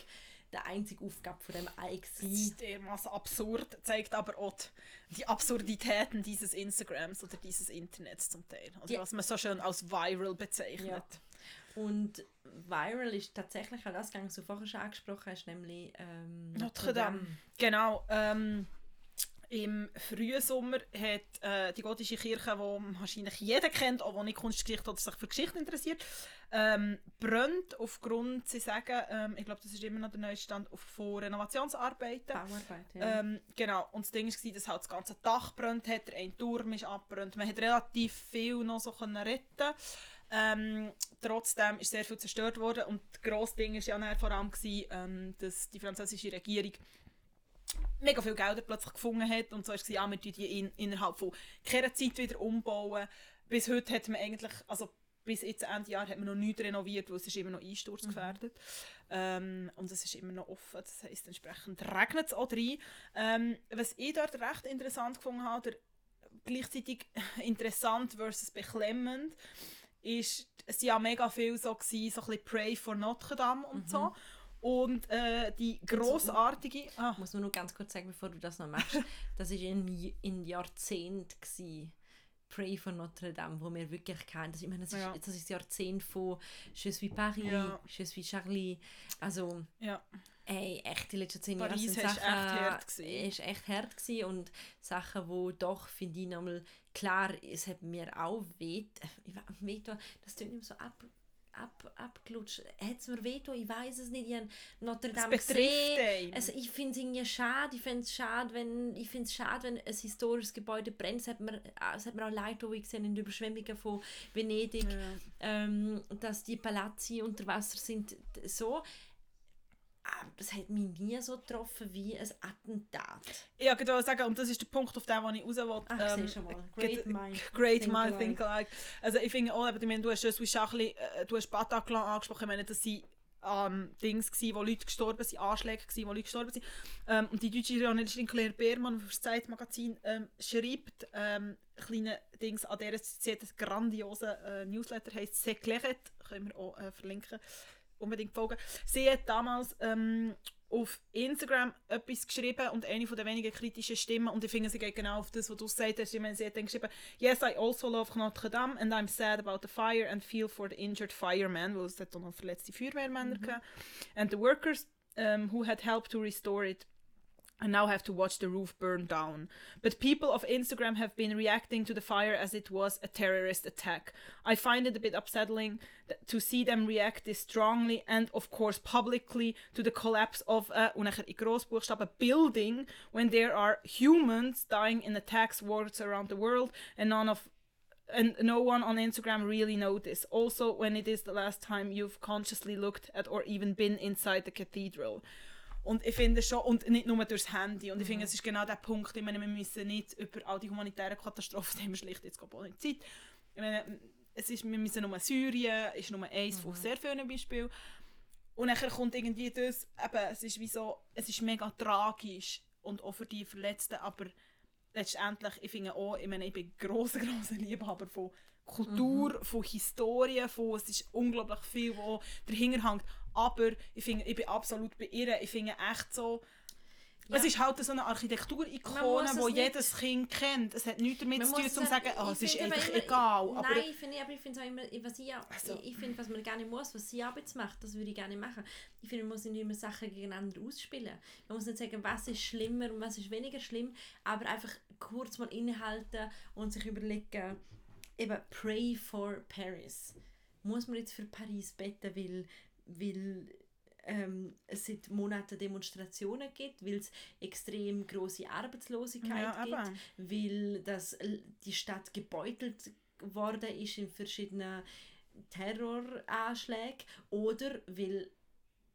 der einzige Aufgabe von dem Ei Das ist dermaßen absurd, zeigt aber auch die- die Absurditäten dieses Instagrams oder dieses Internets zum Teil. Also Ja. was man so schön als viral bezeichnet. Ja. Und viral ist tatsächlich auch das gegangen, was du vorher schon angesprochen hast, nämlich ähm, Notre Dame. Genau. Ähm, Im frühen Sommer hat äh, die gotische Kirche, die wahrscheinlich jeder kennt, auch wenn nicht Kunstgeschichte oder sich für Geschichte interessiert, ähm, brennt aufgrund, sie sagen, ähm, ich glaube, das ist immer noch der neueste Stand, auf- von Renovationsarbeiten. Bauarbeit, ja. Ähm, genau, und das Ding war, dass halt das ganze Dach brennt hat, eine Turm ist abgebrannt. Man hat relativ viel noch so können retten ähm, Trotzdem ist sehr viel zerstört worden und das grosse Ding war ja vor allem, gewesen, ähm, dass die französische Regierung mega viel Gelder plötzlich gefunden hat und so ist es, ja, wir die in, innerhalb von keiner Zeit wieder umbauen. Bis heute hat man eigentlich, also bis jetzt Ende Jahr hat man noch nichts renoviert, weil es ist immer noch einsturzgefährdet. Ähm, und es ist immer noch offen, das heisst entsprechend regnet es auch rein. Ähm, was ich dort recht interessant gefunden habe, gleichzeitig interessant versus beklemmend, ist, es ja mega viel so, gewesen, so ein bisschen Pray for Notre Dame und so. Und äh, die grossartige... Ah, muss man nur ganz kurz sagen, bevor du das noch machst, das war in, in Jahrzehnt gsi. Pray for Notre Dame, wo wir wirklich kennen. Das, ich meine, das, Ja. ist, das ist das Jahrzehnt von Je suis Paris, Ja. Je suis Charlie. Also, ja. Ey, echt, die letzten zehn Jahre sind ist Sachen... echt hart gewesen. ist echt hart gewesen und Sachen, wo doch, finde ich, nochmal... Klar, es hat mir auch weh... Ich weh das tut nicht so ab... Ab, abgelutscht. Hat es mir weh? Ich weiß es nicht. Ich habe Notre Dame gesehen. Also ich finde es irgendwie schade. Ich finde es schade, wenn ich finde es schade, wenn ein historisches Gebäude brennt. Es hat mir, es hat mir auch leid wie ich gesehen in den Überschwemmungen von Venedig, Ja. ähm, dass die Palazzi unter Wasser sind. So. Aber das hat mich nie so getroffen wie ein Attentat. Ja, ich wollte sagen, und das ist der Punkt, auf den ich raus will. Ach, ähm, du mal. Great mind. Great think Mind alike. Think Alike. Also ich finde auch, eben, meine, du hast Jesus Schachli, äh, du hast Bataclan angesprochen, ich meine, das sind ähm, Dings gsi, wo Leute gestorben sind, Anschläge gsi, wo Leute gestorben sind. Ähm, und die deutsche Journalistin Claire Beermann für das Zeitmagazin ähm, schreibt ähm, kleine Dings an der sie hat einen grandiosen äh, Newsletter, heisst «S'éclairet», können wir auch äh, verlinken, unbedingt folgen. Sie hat damals ähm, auf Instagram etwas geschrieben und eine von der wenigen kritischen Stimmen und ich finde, sie geht genau auf das, was du gesagt hast. Ich meine, sie hat dann geschrieben, «Yes, I also love Notre Dame and I'm sad about the fire and feel for the injured firemen», weil es hat auch noch verletzte Feuerwehrmänner gehabt, «and the workers um, who had helped to restore it and now have to watch the roof burn down. But people of Instagram have been reacting to the fire as it was a terrorist attack. I find it a bit upsetting to see them react this strongly and, of course, publicly to the collapse of uh, a, in Grossbuchstaben, building when there are humans dying in attacks, wars around the world and none of and no one on Instagram really noticed. Also, when it is the last time you've consciously looked at or even been inside the cathedral. Und ich finde schon, und nicht nur durchs Handy. Und ich finde, es ist genau der Punkt, ich meine, wir müssen nicht über all die humanitären Katastrophen, die haben wir schlicht jetzt auch nicht Zeit. Ich meine, es ist, wir müssen nur Syrien, ist nur eins von sehr vielen Beispielen. Und dann kommt irgendwie das, eben, es ist wie so, es ist mega tragisch und auch für die Verletzten, aber letztendlich, ich finde auch, ich meine, ich bin grosser, grosser Liebhaber von Kultur, von Historie, von, es ist unglaublich viel, wo dahinter hängt, aber ich finde, ich bin absolut bei ihr, ich finde echt so, Ja. es ist halt so eine Architekturikone, es jedes Kind kennt. Es hat nichts damit zu tun, um zu sagen, oh, es ist einfach immer- egal. Ich, aber nein, ich finde, aber ich finde es auch immer, was ich, Also- ich, finde, was man nicht muss, was sie Arbeit macht, das würde ich gerne machen. Ich finde, man muss nicht immer Sachen gegeneinander ausspielen. Man muss nicht sagen, was ist schlimmer und was ist weniger schlimm, aber einfach kurz mal innehalten und sich überlegen, eben, pray for Paris. Muss man jetzt für Paris beten, weil, weil ähm, es seit Monaten Demonstrationen gibt, weil es extrem große Arbeitslosigkeit Ja, gibt, weil das, die Stadt gebeutelt worden ist in verschiedenen Terroranschlägen oder weil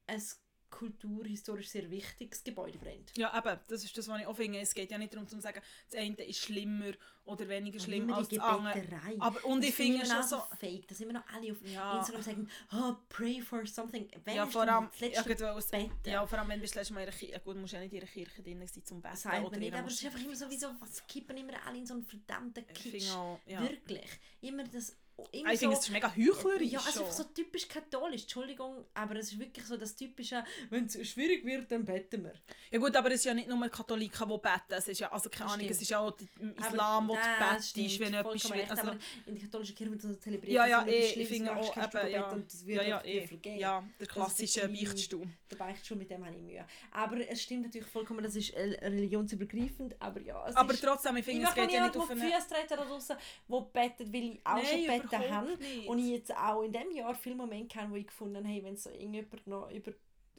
es kulturhistorisch sehr wichtiges Gebäude brennt. Ja, eben, das ist das, was ich auch finde. Es geht ja nicht darum, zu sagen, das eine ist schlimmer oder weniger schlimm als das andere. Aber, und Das ich finde ich schon auch so... fake, dass immer noch alle auf Ja. Instagram sagen, oh, pray for something. Wann Ja, vor allem, ja, es- Beten? ja, vor allem, wenn du das letzte Mal in einer Kirche... Gut, musst ja nicht in einer Kirche drin sein zum Beten. Sagt oder man nicht, aber es ist einfach immer so, wie so, es kippen immer alle in so einen verdammten Kitsch. auch, ja. Wirklich. Immer das, Ah, Ich finde, so, es ist mega heuchlerisch. ja, also so typisch katholisch, Entschuldigung, aber es ist wirklich so das typische, wenn es schwierig wird, dann beten wir. Ja gut, aber es ist ja nicht nur Katholiken, die beten. Es ist ja, also keine Das Ahnung, es ist ja auch im Aber Islam, wo du das betest, stimmt, wenn etwas schwierig also, in der katholischen Kirche wird so zelebriert, Ja, ja, eh, ich finde auch, eben, ja. und das Ja, wird ja, dir eh. vergeben. Ja, der Das klassische irgendwie- Beichtstuhl. Der Beichtstuhl, mit dem habe ich Mühe. Aber es stimmt natürlich vollkommen, das ist äh, religionsübergreifend, aber ja, es Aber ist... trotzdem, ich finde, ich es geht ja nicht auf auf die eine... Füße treten da draussen, die beten, weil ich auch schon überhaupt habe. nicht. Und ich jetzt auch in diesem Jahr viele Momente habe, wo ich gefunden habe, hey, wenn so irgendjemand noch über,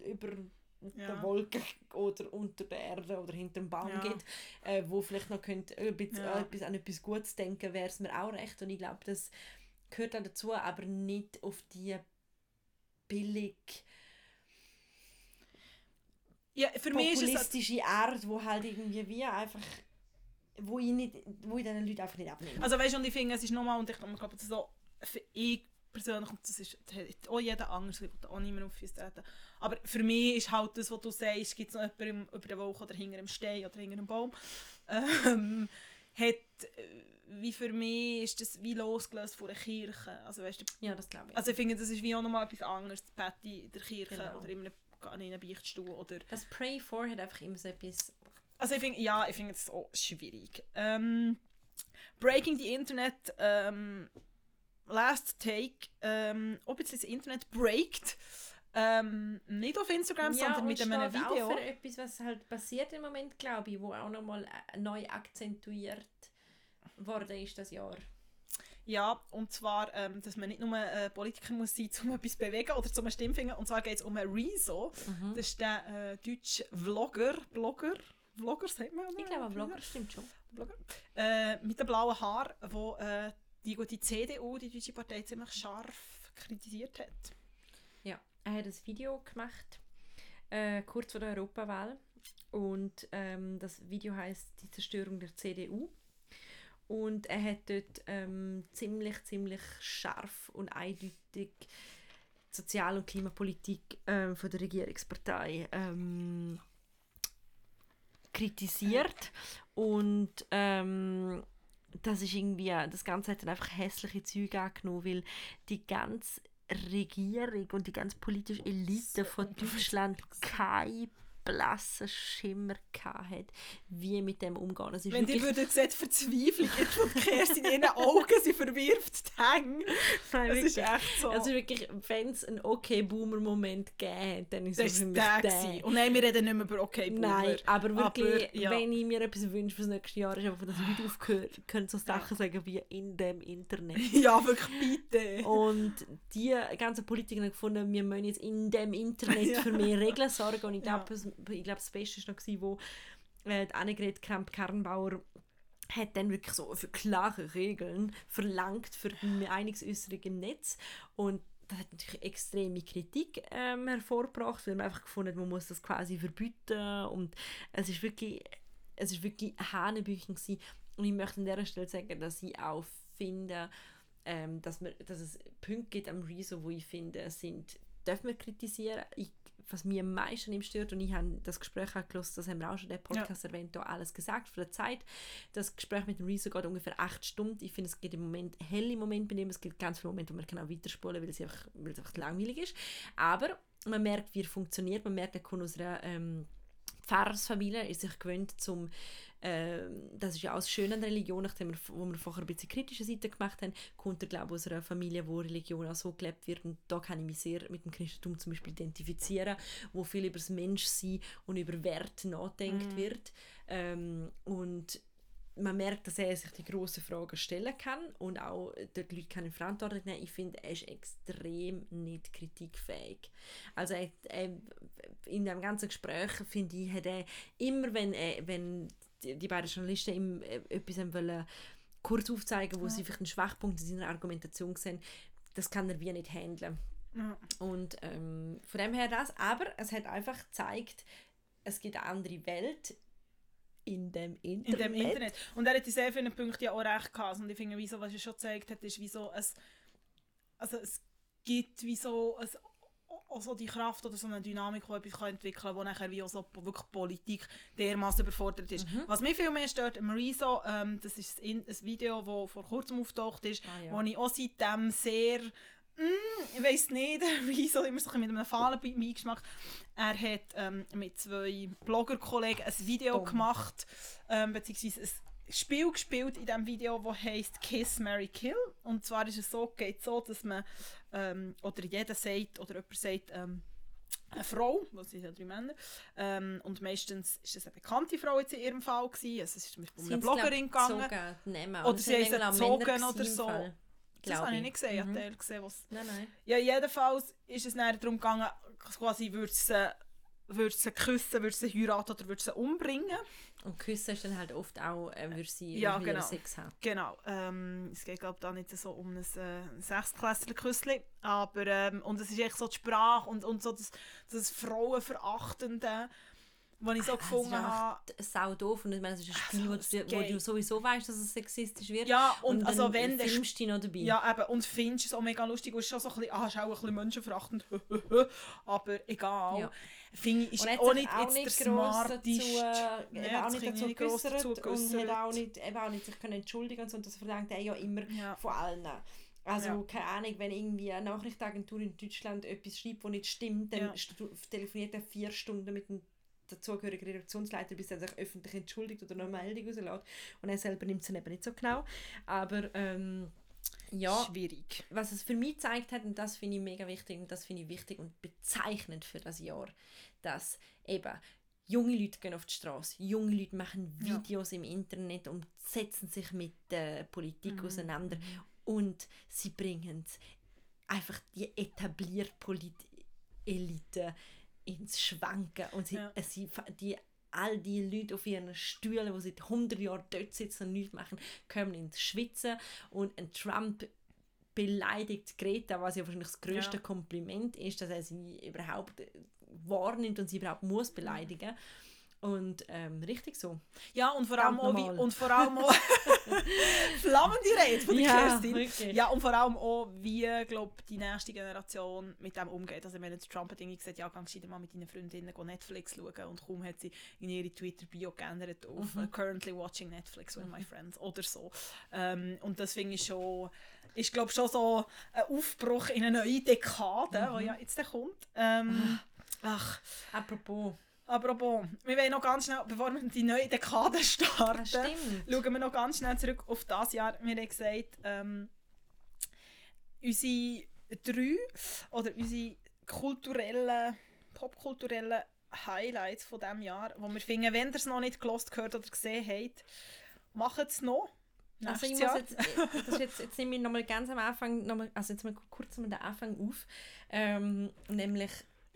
über Ja. der Wolke oder unter der Erde oder hinter dem Baum Ja. geht, äh, wo vielleicht noch könnt, äh, ein bisschen, Ja. äh, an etwas Gutes denken, wäre es mir auch recht. Und ich glaube, das gehört auch dazu, aber nicht auf die billig Ja, für mich ist es... populistische Art, wo halt irgendwie wie einfach wo ich, nicht, wo ich diesen Leuten einfach nicht abnehme. Also weißt du, und ich finde, es ist nochmal, und ich glaube, das ist so, für ich persönlich, und das ist auch jeder anders, ich will auch nicht mehr auf Füße treten, aber für mich ist halt das, was du sagst, gibt es noch jemanden über den Wolken oder hinter einem Stein oder hinter einem Baum, ähm, hat, äh, wie für mich ist das wie losgelöst von der Kirche, also weißt du, ja, das glaube ich. also ich finde, das ist wie auch nochmal etwas anderes, das Bett in der Kirche Genau. oder in einem, in einem Beichtstuhl oder das Pray for hat einfach immer so etwas... also ich finde, ja, ich finde es auch schwierig. Ähm, Breaking the Internet, ähm, Last Take, ähm, ob jetzt das Internet breakt, ähm, nicht auf Instagram, sondern mit einem Video. auch für etwas, was halt passiert im Moment, glaube ich, wo auch nochmal äh, neu akzentuiert worden ist das Jahr. Ja, und zwar, ähm, dass man nicht nur äh, Politiker muss sein, um etwas zu bewegen oder zum Stimme finden. Und zwar geht es um Rezo. Das ist der äh, deutsche Vlogger, Blogger, Vlogger sagt man? Ich glaube, ein Blogger stimmt schon. Blogger, äh, mit dem blauen Haar, wo äh, die gute CDU, die deutsche Partei, ziemlich scharf kritisiert hat. Ja, er hat ein Video gemacht, äh, kurz vor der Europawahl. Und ähm, das Video heißt Die Zerstörung der CDU. Und er hat dort ähm, ziemlich, ziemlich scharf und eindeutig Sozial- und Klimapolitik ähm, von der Regierungspartei ähm, kritisiert. Und ähm, das ist irgendwie, das Ganze hat dann einfach hässliche Züge angenommen, weil die ganze Regierung und die ganze politische Elite von Deutschland keinen blassen Schimmer hat, wie mit dem umgehen. Es ist Wenn die wirklich- würden sehen, die Verzweiflung von Kerstin in ihren Augen, sie verwirft die Hänge. Nein, Das ist echt so. Also wirklich, wenn es einen okay-Boomer-Moment gegeben hat, dann ist es für mich der. der. Und nein, wir reden nicht mehr über okay Boomer. Nein, aber wirklich, Aber, ja. wenn ich mir etwas wünsche für das nächste Jahr, ist einfach, dass Leute aufhören können, so Sachen sagen wie in dem Internet. Ja, wirklich, bitte. Und die ganzen Politiker haben gefunden, wir müssen jetzt in dem Internet Ja. für mehr Regeln sorgen. Und ich Ja. glaube, es- ich glaube das Beste war noch, wo äh, Annegret Kramp-Karrenbauer hat dann wirklich so für klare Regeln verlangt für die Meinungsäußerung im Netz. Und das hat natürlich extreme Kritik ähm, hervorgebracht, weil man einfach gefunden man muss das quasi verbieten. Und es ist wirklich, es ist wirklich Hanebüchen gewesen. Und ich möchte an dieser Stelle sagen, dass ich auch finde, ähm, dass, man, dass es Punkte gibt am Rezo, wo ich finde, sind, dürfen wir kritisieren. Ich, was mir am meisten ihm stört, und ich habe das Gespräch auch gehört, das haben wir auch schon in dem Podcast erwähnt, da alles gesagt von der Zeit. Das Gespräch mit dem Rezo geht ungefähr acht Stunden. Ich finde, es gibt im Moment helle Momente bei ihm, es gibt ganz viele Momente, wo man kann auch weiterspulen weil es einfach, weil es einfach langweilig ist. Aber man merkt, wie er funktioniert, man merkt, er kommt aus einer ähm, Pfarrersfamilie, er ist sich gewöhnt zum ähm, das ist ja auch das Schöne an der Religion, nachdem wir, wo wir vorher ein bisschen kritische Seite gemacht haben, kommt er, glaube aus einer Familie, wo Religion auch so gelebt wird. Und da kann ich mich sehr mit dem Christentum zum Beispiel identifizieren, wo viel über das Menschsein und über Werte nachdenkt wird. Ähm, und man merkt, dass er sich die grossen Fragen stellen kann und auch dort Leute kann in Verantwortung nehmen. Ich finde, er ist extrem nicht kritikfähig. Also er, er, in dem ganzen Gespräch, finde ich, hat er immer, wenn, er, wenn die, beiden Journalisten ihm äh, etwas wollen, kurz aufzeigen, wo sie vielleicht einen Schwachpunkt in seiner Argumentation sehen, das kann er wie nicht handeln. Ja. Und ähm, von dem her das, aber es hat einfach gezeigt, es gibt eine andere Welt in dem in Internet. dem Internet. Und er hat in sehr vielen Punkten ja auch recht gehabt. Und ich finde, wie so, was er schon gezeigt hat, ist wie so ein, also es gibt wie so ein, auch so die Kraft oder so eine Dynamik, die etwas kann entwickeln kann, wo nachher wie auch so wirklich Politik dermaßen überfordert ist. Mhm. Was mich viel mehr stört, Rezo, ähm, das ist ein, ein Video, das vor kurzem auftaucht ist, Ah, ja. wo ich auch seitdem sehr, mm, ich weiß nicht, Rezo immer so ein mit einem fahlen Beigeschmack. Er hat ähm, mit zwei Bloggerkollegen ein Video Dumm. gemacht, ähm, beziehungsweise ein Spiel gespielt in diesem Video, das heisst Kiss, Mary Kill. Und zwar ist es so, geht so, dass man, ähm, oder jeder sagt, oder jemand sagt, ähm, eine Frau, das sind ja drei Männer, ähm, und meistens ist es eine bekannte Frau jetzt in ihrem Fall gewesen, also es ist zum Beispiel um eine Bloggerin gegangen. Oder sie gezogen Männer oder so. Fall, Das habe ich ich. nicht gesehen, ich Mhm. habe Teil gesehen, was Nein, nein. ja, jedenfalls ist es dann darum gegangen, quasi würde sie, würde sie küssen, würde sie heiraten oder würde sie umbringen. Und küssen ist dann halt oft auch, äh, würde sie Ja, genau. Sex haben. Genau. Ähm, es geht glaube da nicht so um ein äh, Sechsklässler-Küssli, aber ähm, und es ist echt so die Sprache und, und so das, das Frauenverachtende, was ich so Das gefunden ist habe. sau doof und ich meine, es ist ein Spiel, wo, es du, wo du sowieso weißt, dass es sexistisch wird. Ja, und, dann also wenn der filmst du dich noch dabei. Ja, eben, und findest es auch mega lustig und ist schon so ein bisschen, ah, ist auch ein bisschen menschenverachtend, aber egal. Ja. Finde ich, ist Und auch nicht jetzt nicht der smarteste. eben hat auch nicht dazu geäussert und hat auch nicht, eben auch nicht sich können entschuldigen und so. Und das verlangt er ja immer Ja. von allen. Also, Ja. keine Ahnung, wenn irgendwie eine Nachrichtenagentur in Deutschland etwas schreibt, das nicht stimmt, dann Ja. telefoniert er vier Stunden mit dem dazugehörigen Redaktionsleiter, bis er sich öffentlich entschuldigt oder eine Meldung rauslässt. Und er selber nimmt es dann eben nicht so genau. Aber ähm, ja, Schwierig. was es für mich gezeigt hat, und das finde ich mega wichtig, und das finde ich wichtig und bezeichnend für das Jahr, dass eben junge Leute gehen auf die Straße, junge Leute machen Ja. Videos im Internet und setzen sich mit der Politik Mhm. auseinander und sie bringen einfach die etablierte Polit-Elite ins Schwanken und sie, Ja. sie die all die Leute auf ihren Stühlen, die seit 100 Jahren dort sitzen und nichts machen, kommen ins Schwitzen und ein Trump beleidigt Greta, was ja wahrscheinlich das größte Ja. Kompliment ist, dass er sie überhaupt wahrnimmt und sie überhaupt muss beleidigen. Und ähm, richtig so. Ja, und vor allem auch, wie, und vor allem auch flammende Rede von der Kerstin. wirklich. Ja, und vor allem auch, wie glaub, die nächste Generation mit dem umgeht. Also wenn jetzt Trump hat irgendwie gesagt, ja, geh gescheiter mal mit deinen Freundinnen go Netflix schauen und kaum hat sie in ihre Twitter-Bio geändert auf Mhm. «Currently watching Netflix with my friends» oder so. Ähm, und das finde ich schon, ist glaube schon so ein Aufbruch in eine neue Dekade, Mhm. die ja jetzt kommt. Ähm, ach, Apropos. Aber bon, wir wollen noch ganz schnell, bevor wir die neue Dekade starten, Das stimmt. schauen wir noch ganz schnell zurück auf das Jahr. Wir haben gesagt, ähm, unsere drei oder unsere kulturellen, popkulturellen Highlights von diesem Jahr, wo wir finden, wenn ihr es noch nicht gelost gehört oder gesehen habt, macht es noch. Also ich muss jetzt, äh, das ist jetzt, jetzt nehme ich nochmal ganz am Anfang, noch mal, also jetzt mal kurz mal den Anfang auf, ähm, nämlich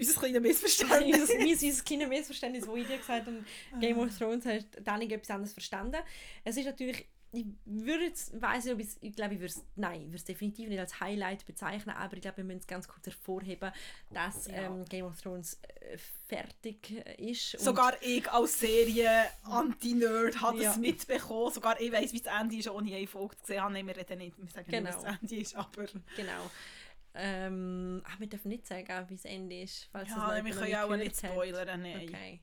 Unser kleines Missverständnis. mein, mein kleines Missverständnis, wo ich dir gesagt habe, Game of Thrones hast dann etwas anderes verstanden. Es ist natürlich, ich würde jetzt, weiss nicht, ob ich glaube, ich würde es, nein, ich würde es definitiv nicht als Highlight bezeichnen, aber ich glaube, wir müssen es ganz kurz hervorheben, dass Ja. ähm, Game of Thrones äh, fertig äh, ist. Sogar ich als Serie-Anti-Nerd habe Ja. das mitbekommen. Sogar ich weiss, wie das Ende ist, ohne eine Folge gesehen habe. Nein, wir reden nicht, wir sagen nicht, Genau. wie das Ende ist, aber... Genau. Ähm, ach, wir dürfen nicht sagen, wie das Ende ist, falls Ja, Leute wir können ja auch nicht spoilern, nein. Okay.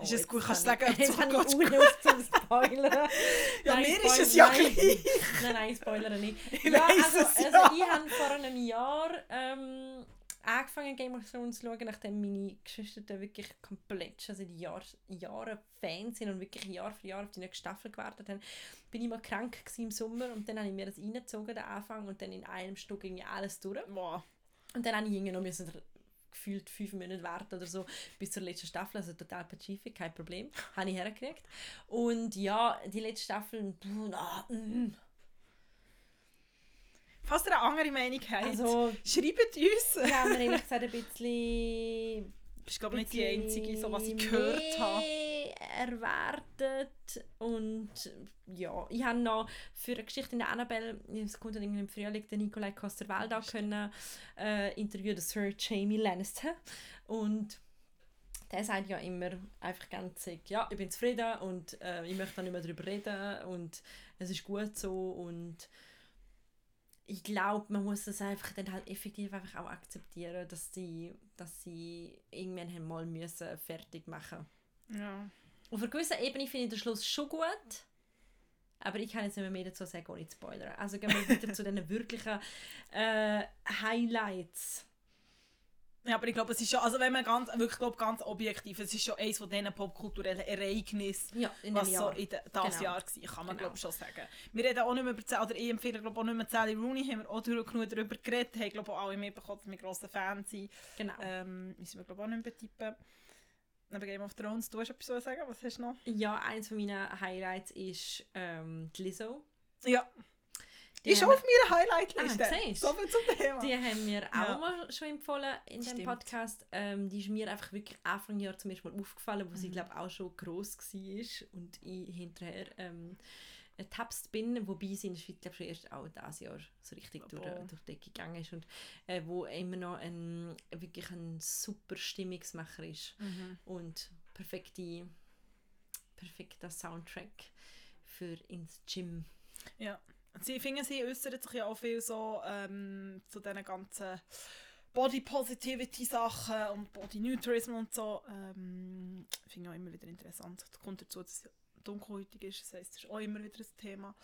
Ist es gut, kannst du sagen, ob es gut Unlust zum Spoilern. Ja, Nein, mir spoil- ist es ja nein. gleich. Nein, nein, ich spoilere nicht. Ich ja, also, es, also ja. ich habe vor einem Jahr ähm, angefangen Game of Thrones zu schauen, nachdem meine Geschwister da wirklich komplett schon seit Jahr, Jahren Fans sind und wirklich Jahr für Jahr auf die nächste Staffel gewartet haben. Bin ich mal krank im Sommer und dann habe ich mir das reingezogen, den Anfang, und dann in einem Stück irgendwie alles durch. Boah. Und dann habe ich irgendwie noch müssen gefühlt fünf Minuten warten oder so bis zur letzten Staffel, also total pazifik, kein Problem, habe ich hergekriegt. Und ja, die letzte Staffel, pff, ah, mm. Falls ihr eine andere Meinung habt, also schreibt uns. ja, mir ehrlich gesagt ein bisschen... Du bist glaube nicht die Einzige, so was ich gehört habe. Erwartet und ja, ich habe noch für eine Geschichte in der Annabelle, es kommt dann im Frühling, den Nikolai Coster-Waldau können äh, interviewen, Sir Jamie Lannister und der sagt ja immer einfach ganz sick, ja, ich bin zufrieden und äh, ich möchte nicht mehr darüber reden und es ist gut so und ich glaube, man muss das einfach dann halt effektiv einfach auch akzeptieren, dass sie, dass sie irgendwann mal müssen fertig machen Ja. Auf einer gewissen Ebene finde ich den Schluss schon gut, aber ich kann jetzt nicht mehr, mehr dazu sagen, ohne zu spoilern. Also gehen wir wieder zu den wirklichen äh, Highlights. Ja, aber ich glaube, es ist schon, also wenn man ganz, wirklich glaub, ganz objektiv, es ist schon eines von diesen popkulturellen Ereignissen, Ja, was dem so Jahr. in de, das Genau. Jahr war, kann man Genau. glaub, schon sagen. Wir reden auch nicht mehr über Zell, oder ich empfehle glaub, auch nicht mehr Sally Rooney, haben wir auch genug darüber geredet, haben glaub, auch alle mitbekommen, dass wir grosse Fans sind. Genau. Ähm, müssen wir glaub, auch nicht mehr betippen. Neben Game of Thrones, du hast etwas zu sagen, was hast du noch? Ja, eines meiner Highlights ist ähm, die Lizzo. Ja, Die ist auf meiner Highlight-Liste. Ah, viel zum Thema. Die haben wir auch Ja. mal schon empfohlen in dem Stimmt. Podcast. Ähm, die ist mir einfach wirklich Anfang Jahr zum ersten Mal aufgefallen, wo sie, Mhm. glaube auch schon gross war und ich hinterher ähm, ertapst bin, wobei sie in der Schweiz glaub, schon erst auch dieses Jahr so richtig durch, durch die Decke gegangen ist und äh, wo immer noch ein, wirklich ein super Stimmungsmacher ist Mhm. und perfekte, perfekter Soundtrack für ins Gym. Ja. Sie finden, sie äußert sich ja auch viel so ähm, zu diesen ganzen Body Positivity Sachen und Body Nutrism und so. Ähm, finde ich auch immer wieder interessant. Es kommt dazu, dass es dunkelhäutig ist. Das heisst, es ist auch immer wieder ein Thema.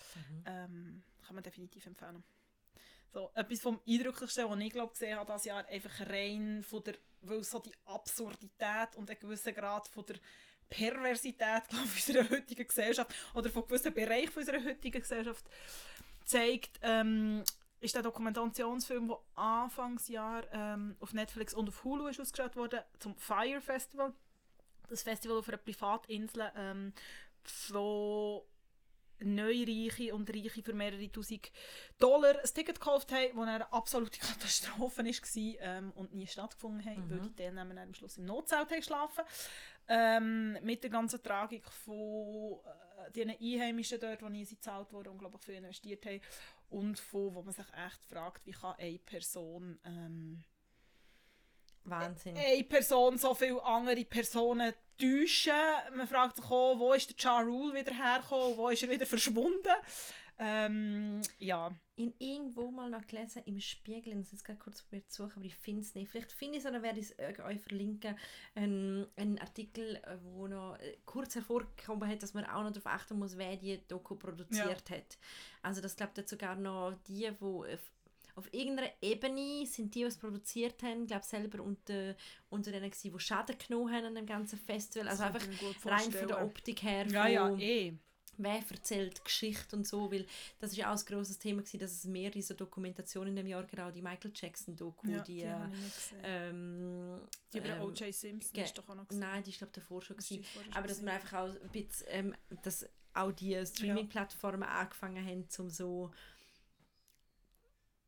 Ähm, kann man definitiv empfehlen. So, etwas vom Eindrücklichsten, was ich glaube gesehen habe dieses Jahr, einfach rein von der, weil so die Absurdität und einen gewissen Grad von der Perversität glaub, unserer heutigen Gesellschaft oder von gewissen Bereichen unserer heutigen Gesellschaft zeigt, ähm, ist der Dokumentationsfilm, der Anfangsjahr ähm, auf Netflix und auf Hulu ist ausgestrahlt wurde, zum Fire Festival. Das Festival auf einer Privatinsel, ähm, wo Neureiche und Reiche für mehrere tausend Dollar ein Ticket gekauft haben, das eine absolute Katastrophe war ähm, und nie stattgefunden hat, weil die Teilnehmer dann am Schluss im Notzelt haben geschlafen ähm, Mit der ganzen Tragik von äh, den Einheimischen dort, die nie gezahlt wurden, unglaublich viel investiert haben und von, wo man sich echt fragt, wie kann eine Person ähm, Wahnsinn. eine Person so viele andere Personen täuschen. Man fragt sich auch, wo ist der Ja Rule wieder hergekommen, wo ist er wieder verschwunden. Ähm, ja, in irgendwo mal noch gelesen im Spiegel, ich muss jetzt gerade kurz probiert zu suchen, aber ich finde es nicht. Vielleicht finde ich es oder werde ich es äh, euch verlinken. Ein, ein Artikel, äh, wo noch äh, kurz hervorgekommen hat, dass man auch noch darauf achten muss, wer die Doku produziert hat. Also das glaubt jetzt sogar noch die, wo auf, auf irgendeiner Ebene sind die, die es produziert haben, glaube selber unter, unter denen gewesen, die Schaden genommen haben an dem ganzen Festival. Also einfach rein von der. Optik her. ja, ja, eh. Wer erzählt Geschichte und so, weil das ist ja auch ein grosses Thema gewesen, dass es mehrere so Dokumentationen in dem Jahr, genau die Michael Jackson Doku, Ja, die, die äh, ähm, Die über ähm, O.J. Simpson ist doch auch noch gesehen. nein, die ist glaube davor schon Das gewesen. vorher aber dass gewesen. man einfach auch ein bisschen, ähm, dass auch die Streaming-Plattformen angefangen haben, zum so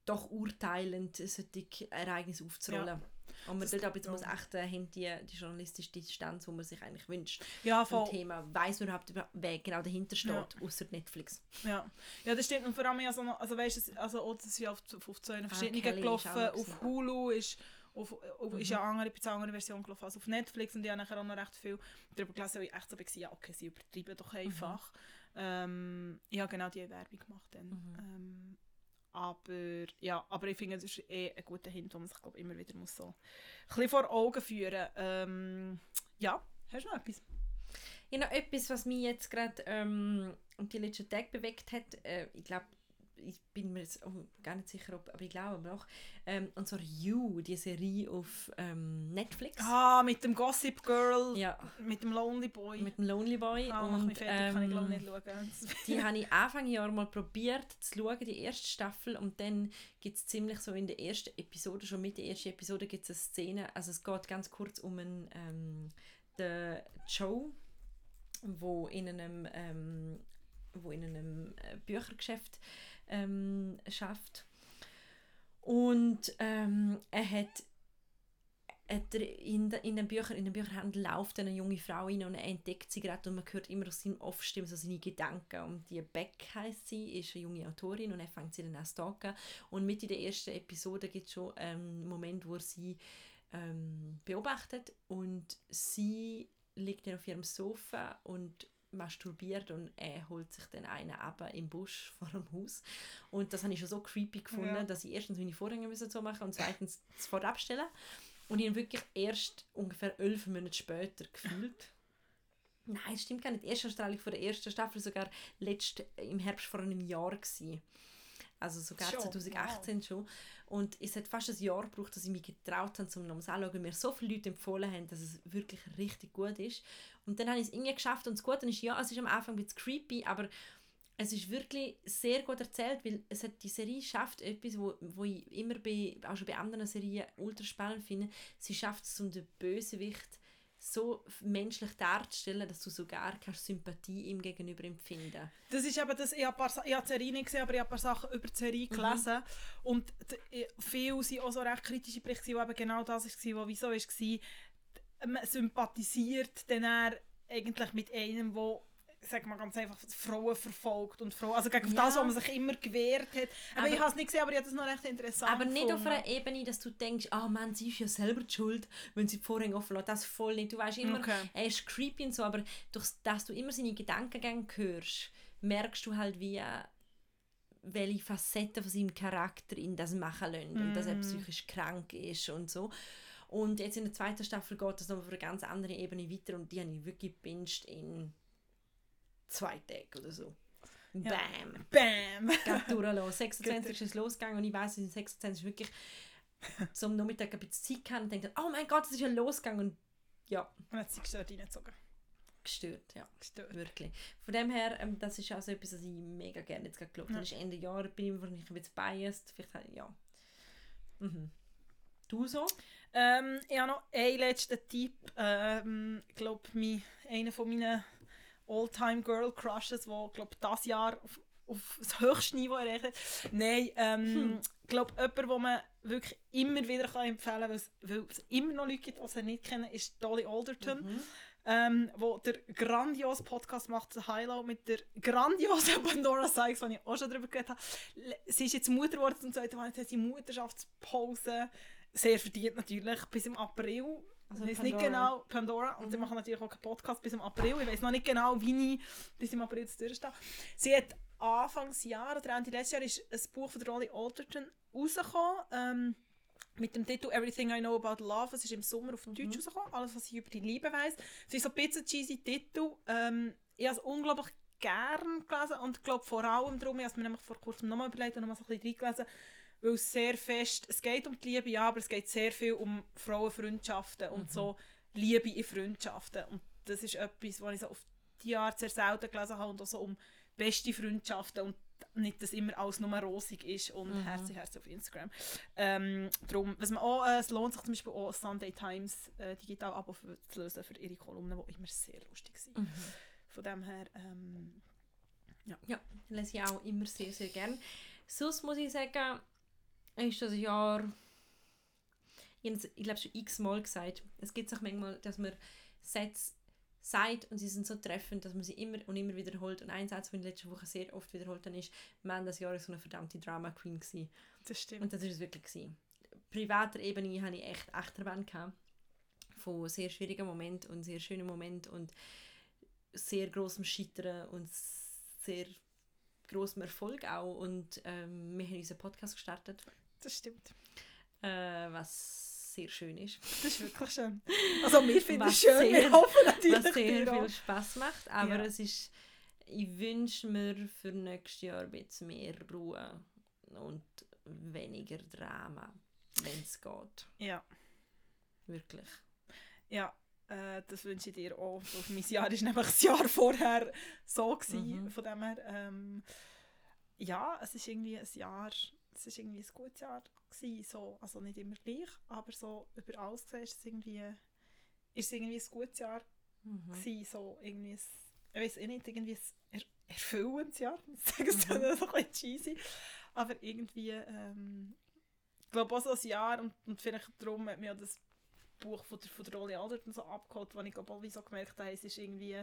doch urteilend solche Ereignisse aufzurollen. Und man Das aber jetzt muss achten, haben die, die journalistische Distanz, die man sich eigentlich wünscht. Ja, Vom voll. Thema, weiss man überhaupt, wer genau dahinter steht, Ja. außer Netflix. Ja. ja, das stimmt. Und vor allem, also, also weißt du, also, auch, das ist ja auf, auf zwei verschiedenen Kelly ist gelaufen. Auf. Hulu ist, auf, auf, ist Mhm. ja eine andere, eine andere Version gelaufen als auf Netflix. Und ich habe nachher auch noch recht viel darüber gelesen, weil ich echt so war, ja, okay, sie übertreiben doch einfach. Ähm, ich habe genau die Werbung gemacht dann. Mhm. Ähm, aber, ja, aber ich finde, das ist eh ein guter Hint, den man sich glaub, immer wieder muss so ein vor Augen führen ähm, Ja, hast du noch etwas? Ja, noch etwas, was mich jetzt gerade ähm, die letzten Tage bewegt hat. Äh, ich glaube, ich bin mir jetzt auch gar nicht sicher, ob, aber ich glaube noch. Ähm, und zwar You, die Serie auf ähm, Netflix. Ah, mit dem Gossip Girl, Ja, mit dem Lonely Boy. mit dem Lonely Boy. ah, und, mich fertig, kann ich glaube ähm, nicht schauen. Die habe ich Anfang Jahr mal probiert zu schauen, die erste Staffel. Und dann gibt es ziemlich so in der ersten Episode, schon mit der ersten Episode gibt es eine Szene. Also es geht ganz kurz um einen, ähm, den Joe, wo in einem, ähm, wo in einem äh, Büchergeschäft ähm, schafft. Und ähm, er hat in, de- in den Büchern, in den Bücherhandel läuft eine junge Frau rein und er entdeckt sie gerade und man hört immer aus seinem Off-Stimme so seine Gedanken. Und die Beck heisst sie, ist eine junge Autorin und er fängt sie dann an zu. Und mit in der ersten Episode gibt es schon einen Moment, wo sie ähm, beobachtet und sie liegt dann auf ihrem Sofa und masturbiert und er holt sich dann einen ab im Busch vor dem Haus. Und das habe ich schon so creepy gefunden, Ja. dass ich erstens meine Vorhänge müssen so machen und zweitens sofort abstellen. Und ich habe wirklich erst ungefähr elf Monate später gefühlt. Nein, das stimmt gar nicht. Die erste Ausstrahlung von der ersten Staffel sogar letzt, im Herbst vor einem Jahr gewesen. Also sogar Schon? 2018 schon. Und es hat fast ein Jahr gebraucht, dass ich mich getraut habe, zum nochmal anschauen, weil mir so viele Leute empfohlen haben, dass es wirklich richtig gut ist. Und dann habe ich es irgendwie geschafft und das Gute ist, ja, es ist am Anfang ein bisschen creepy, aber es ist wirklich sehr gut erzählt, weil es hat, die Serie schafft etwas, wo, wo ich immer bei, auch schon bei anderen Serien ultra spannend finde. Sie schafft es, um den Bösewicht so menschlich darzustellen, dass du sogar kannst Sympathie ihm gegenüber empfinden Das ist eben das, ich habe, paar, ich habe die Serie nicht gesehen, aber ich habe ein paar Sachen über die Serie gelesen. Und d- ich- viele sind auch so recht kritische Berichte, die eben genau das war, was wieso war. Man sympathisiert dann eigentlich mit einem, der sag mal ganz einfach, Frauen verfolgt und Frauen, also gegen Ja. das, was man sich immer gewehrt hat. Aber, Aber- ich habe es nicht gesehen, aber ich habe das noch recht interessant Aber nicht auf einer Ebene, dass du denkst, ah Mann, sie ist ja selber die schuld, wenn sie die Vorhänge offen lässt. Das voll nicht. Du weißt immer, Okay. er ist creepy und so, aber durch dass du immer seine Gedankengänge hörst, merkst du halt, wie äh, welche Facetten von seinem Charakter ihn das machen lassen und dass er Mm. psychisch krank ist und so. Und jetzt in der zweiten Staffel geht das noch auf eine ganz andere Ebene weiter und die habe ich wirklich gebinged in zwei Tagen oder so. Ja. Bam! Bam! Geht durchgelassen. 26 ist es losgegangen und ich weiss, in 26 ist wirklich zum Nachmittag ein bisschen Zeit gehabt und denke, oh mein Gott, es ist ja losgegangen und ja, Und hat sie gestört reingezogen. gestört, ja, Gestört. wirklich. Von dem her, ähm, das ist also etwas, was ich mega gerne jetzt geschaut habe. Ja. Das ist Ende Jahr, bin ich wahrscheinlich ein bisschen biased, vielleicht, ja. Mhm. Du so? Ähm, ich habe noch einen letzten Tipp. Ähm, ich glaube, mein, einer von meinen All-Time Girl Crushes, der glaube das Jahr auf, auf das höchste Niveau erreicht hat. Nein, ähm, ich glaube, jemand, den man wirklich immer wieder kann empfehlen kann, weil es- immer noch Leute gibt, die sie nicht kennen, ist Dolly Alderton. Mhm. Ähm, wo der grandiose Podcast macht, Hilo, mit der grandiosen Pandora Sykes, die ich auch schon darüber geredet habe. Sie ist jetzt Mutter geworden zum zweiten Mal, jetzt hat sie Mutterschaftspause. Sehr verdient natürlich, bis im April. Also ich weiß nicht genau, Pandora, und sie Mhm. machen natürlich auch keinen Podcast bis im April. Ich weiß noch nicht genau, wie ich bis im April jetzt durchstehe. Sie hat Anfangsjahr oder Ende letztes Jahr ist ein Buch von Rolly Alderton rausgekommen. Ähm, mit dem Titel Everything I Know About Love. Es ist im Sommer auf Deutsch rausgekommen. Alles, was ich über die Liebe weiss. Es ist so ein bisschen cheesy Titel. Ähm, ich habe es unglaublich gern gelesen und glaube vor allem darum, ich habe es mir nämlich vor kurzem nochmal überlegt und nochmal so ein bisschen reingelesen, weil es sehr fest, es geht um die Liebe, ja, aber es geht sehr viel um Frauenfreundschaften und so Liebe in Freundschaften. Und das ist etwas, was ich so auf die Art sehr selten gelesen habe und auch so um beste Freundschaften und nicht, dass immer alles nur rosig ist und Mhm. Herz Herz auf Instagram. Ähm, darum, was man auch, äh, es lohnt sich zum Beispiel auch Sunday Times äh, digital Abo für, zu lösen für ihre Kolumnen, die immer sehr lustig sind. Mhm. Von dem her, ähm, Ja, lese ich auch immer sehr, sehr gern. Sonst muss ich sagen, ist das Jahr, ich, glaube schon x-mal gesagt, es gibt auch manchmal, dass man Sätze sagt und sie sind so treffend, dass man sie immer und immer wiederholt. Und ein Satz, den ich letzte Woche sehr oft wiederholt habe, ist, man, das Jahr so eine verdammte Drama Queen. Gewesen. das stimmt. Und das ist es wirklich. Gewesen. Privater Ebene hatte ich echt Achterbahn gehabt. Von sehr schwierigen Momenten und sehr schönen Momenten und sehr großem Scheitern und sehr großem Erfolg auch. Und ähm, wir haben unseren Podcast gestartet, Das stimmt. äh, was sehr schön ist. Das ist wirklich schön. Also wir finden es schön, sehr- wir hoffen natürlich Was sehr viel Spaß macht. Aber Ja. es ist, ich wünsche mir für nächstes Jahr ein bisschen mehr Ruhe und weniger Drama, wenn es geht. Ja, Wirklich. ja. Äh, das wünsche ich dir auch. So, mein Jahr war nämlich das Jahr vorher so. Gewesen. Mhm. Von dem her, ähm, ja, es ist irgendwie ein Jahr, es ist irgendwie ein gutes Jahr gewesen, so, also nicht immer gleich, aber so über alles gesehen ist es irgendwie, ist es irgendwie ein gutes Jahr Mhm. gewesen, so irgendwie ein, ich weiß eh nicht, irgendwie ein er erfüllendes Jahr, ich sage es Mhm. dann so ein bisschen cheesy, aber irgendwie, ähm, ich glaube auch so ein Jahr und, und vielleicht darum hat mir das Buch von der, von der Rolli Alderton so abgeholt, wo ich glaube auch wie so gemerkt habe, es ist irgendwie,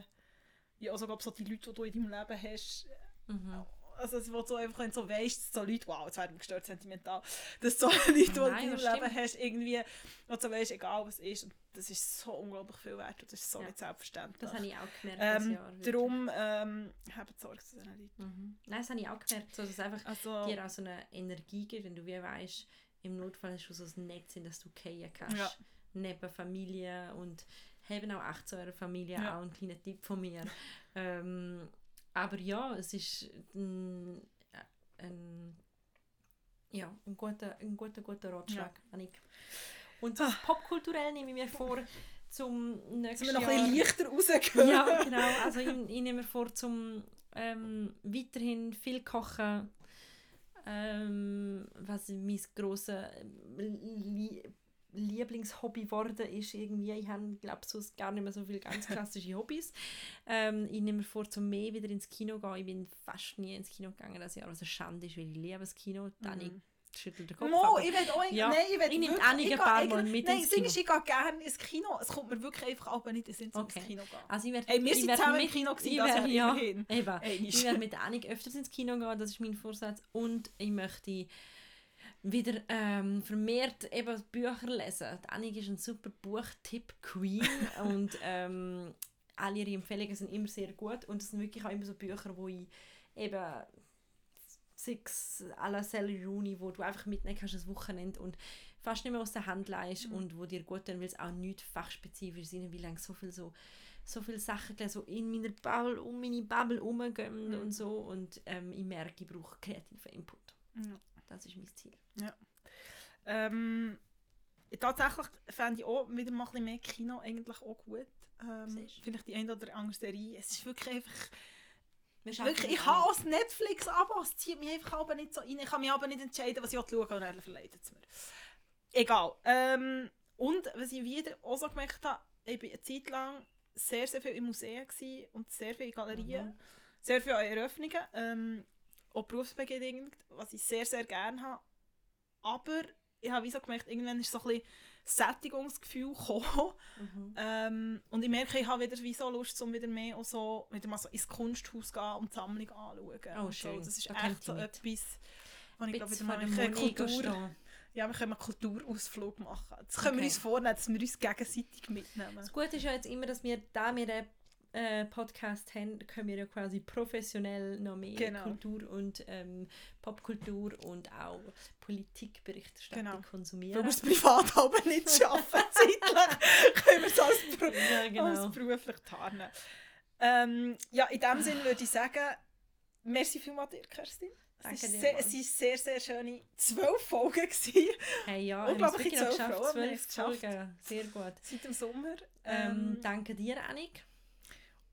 ja, also glaube so die Leute, die du in deinem Leben hast, Mhm. Also wo du einfach wenn du so weißt, so Leute, wow, jetzt werden wir gestört sentimental, dass so Leute, die du das Leben hast, irgendwie, du so weißt, egal was ist, und das ist so unglaublich viel wert und das ist so Ja. nicht selbstverständlich. Das habe ich auch gemerkt ähm, Jahr. wirklich. darum ähm, habt Sorge zu diesen Leuten. Mhm. Nein, das habe ich auch gemerkt, so, dass es einfach Also, dir auch so eine Energie gibt, wenn du wie weißt, im Notfall hast du so ein Netz, in das du fallen kannst. Ja. Neben Familie und haben auch echt zu eurer Familie Ja. auch einen kleinen Tipp von mir. ähm, aber ja, es ist ein, ein, ja, ein guter, ein guter, guter Ratschlag, Annik. Und Ah. popkulturell nehme ich mir vor, zum nächsten wir noch ein bisschen leichter rausgehen? Ja, genau. Also ich, ich nehme mir vor, zum ähm, weiterhin viel kochen. Ähm, was mein grosses Lie Lieblingshobby geworden ist irgendwie. Ich habe, glaube so gar nicht mehr so viele ganz klassische Hobbys. Ähm, ich nehme mir vor, zum mehr wieder ins Kino zu gehen. Ich bin fast nie ins Kino gegangen das Jahr, was eine Schande ist, weil ich liebe das Kino. Dani Mhm. schüttelt den Kopf. Mo, ich will auch, Ja, nein, ich will ich nehme wirklich- ich ein paar Mal mit Nein, ins Kino. ist, ich gehe gerne ins Kino. Es kommt mir wirklich einfach auch nicht Okay. ins Kino zu gehen. also ich werd, Ey, wir ich sind zusammen im mit- Kino gewesen, ich das Jahr, ja, immerhin. Eben. Ey, Ich werde mit Annik öfters ins Kino gehen, das ist mein Vorsatz. Und ich möchte wieder ähm, vermehrt eben Bücher lesen. Die Annik ist ein super Buchtipp-Queen und ähm, alle ihre Empfehlungen sind immer sehr gut. Und es sind wirklich auch immer so Bücher, wo ich eben sechs à la Rooney, wo du einfach mitnehmen kannst das Wochenende und fast nicht mehr aus der Hand leist Mhm. und wo dir gut tun, weil es auch nicht fachspezifisch sind, wie lange so viel so so viele Sachen so in meiner Bubble, um meine Bubble herumgehen Mhm. und so und ähm, ich merke, ich brauche kreativen Input. Ja. Das ist mein Ziel. Ähm, tatsächlich fände ich auch wieder mal ein bisschen mehr Kino eigentlich auch gut. Ähm, vielleicht die eine oder andere Serie. Es ist wirklich einfach... Wirklich, ich habe das Netflix-Abo, es zieht mich einfach aber nicht so rein. Ich kann mich aber nicht entscheiden, was ich schauen will, und dann verleidet es mir. Egal. Ähm, und was ich wieder auch so gemerkt habe, ich war eine Zeit lang sehr, sehr viel in Museen gewesen und sehr viel in Galerien, Mhm. sehr viele Eröffnungen, ähm, auch berufsbegleitend, was ich sehr, sehr gerne habe. Aber ich habe so gemerkt, irgendwann ist so ein bisschen Sättigungsgefühl gekommen. Mhm. Ähm, und ich merke, ich habe wieder wie so Lust, um wieder mehr so, wieder mal so ins Kunsthaus zu gehen und die Sammlung anzuschauen. Oh, und so. schön. Das ist Da echt so mit. etwas, wo ich glaube, wieder mal eine Kultur, stehen. ja, wir können einen Kulturausflug machen. Das können wir Okay. uns vornehmen, dass wir uns gegenseitig mitnehmen. Das Gute ist ja jetzt immer, dass wir, da wir einen äh, Podcast haben, können wir ja quasi professionell noch mehr Genau. Kultur und ähm, Popkultur und auch Politikberichterstattung Genau. Konsumieren. wir es privat aber nicht schaffen, zeitlich, können wir es als, Pro ja, genau. als beruflich tarnen. Ähm, ja, in dem Sinne würde ich sagen, merci vielmals dir, Kerstin. Es dir, sehr, waren sehr, sehr schöne zwölf Folgen gewesen, Hey, ja, noch zwölf geschafft. Frauen, Zwölf geschafft. Folgen. Sehr gut. seit dem Sommer. Ähm, Ähm, danke dir, Annik.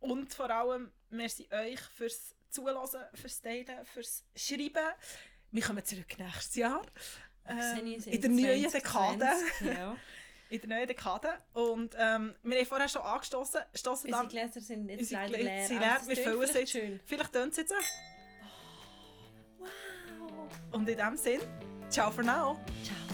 Und vor allem merci euch fürs Zuhören, fürs Teilen, fürs Schreiben. Wir kommen zurück nächstes Jahr. Ähm, in der neuen 2020, Dekade. Ja. In der neuen Dekade. Und ähm, wir haben vorher schon angestoßen. Stossen Unsere. Gläser sind jetzt leider leer. sind leer, es wir füllen sie jetzt. schön. Vielleicht tönt es jetzt. Wow. Und in dem Sinn, ciao for now. Ciao.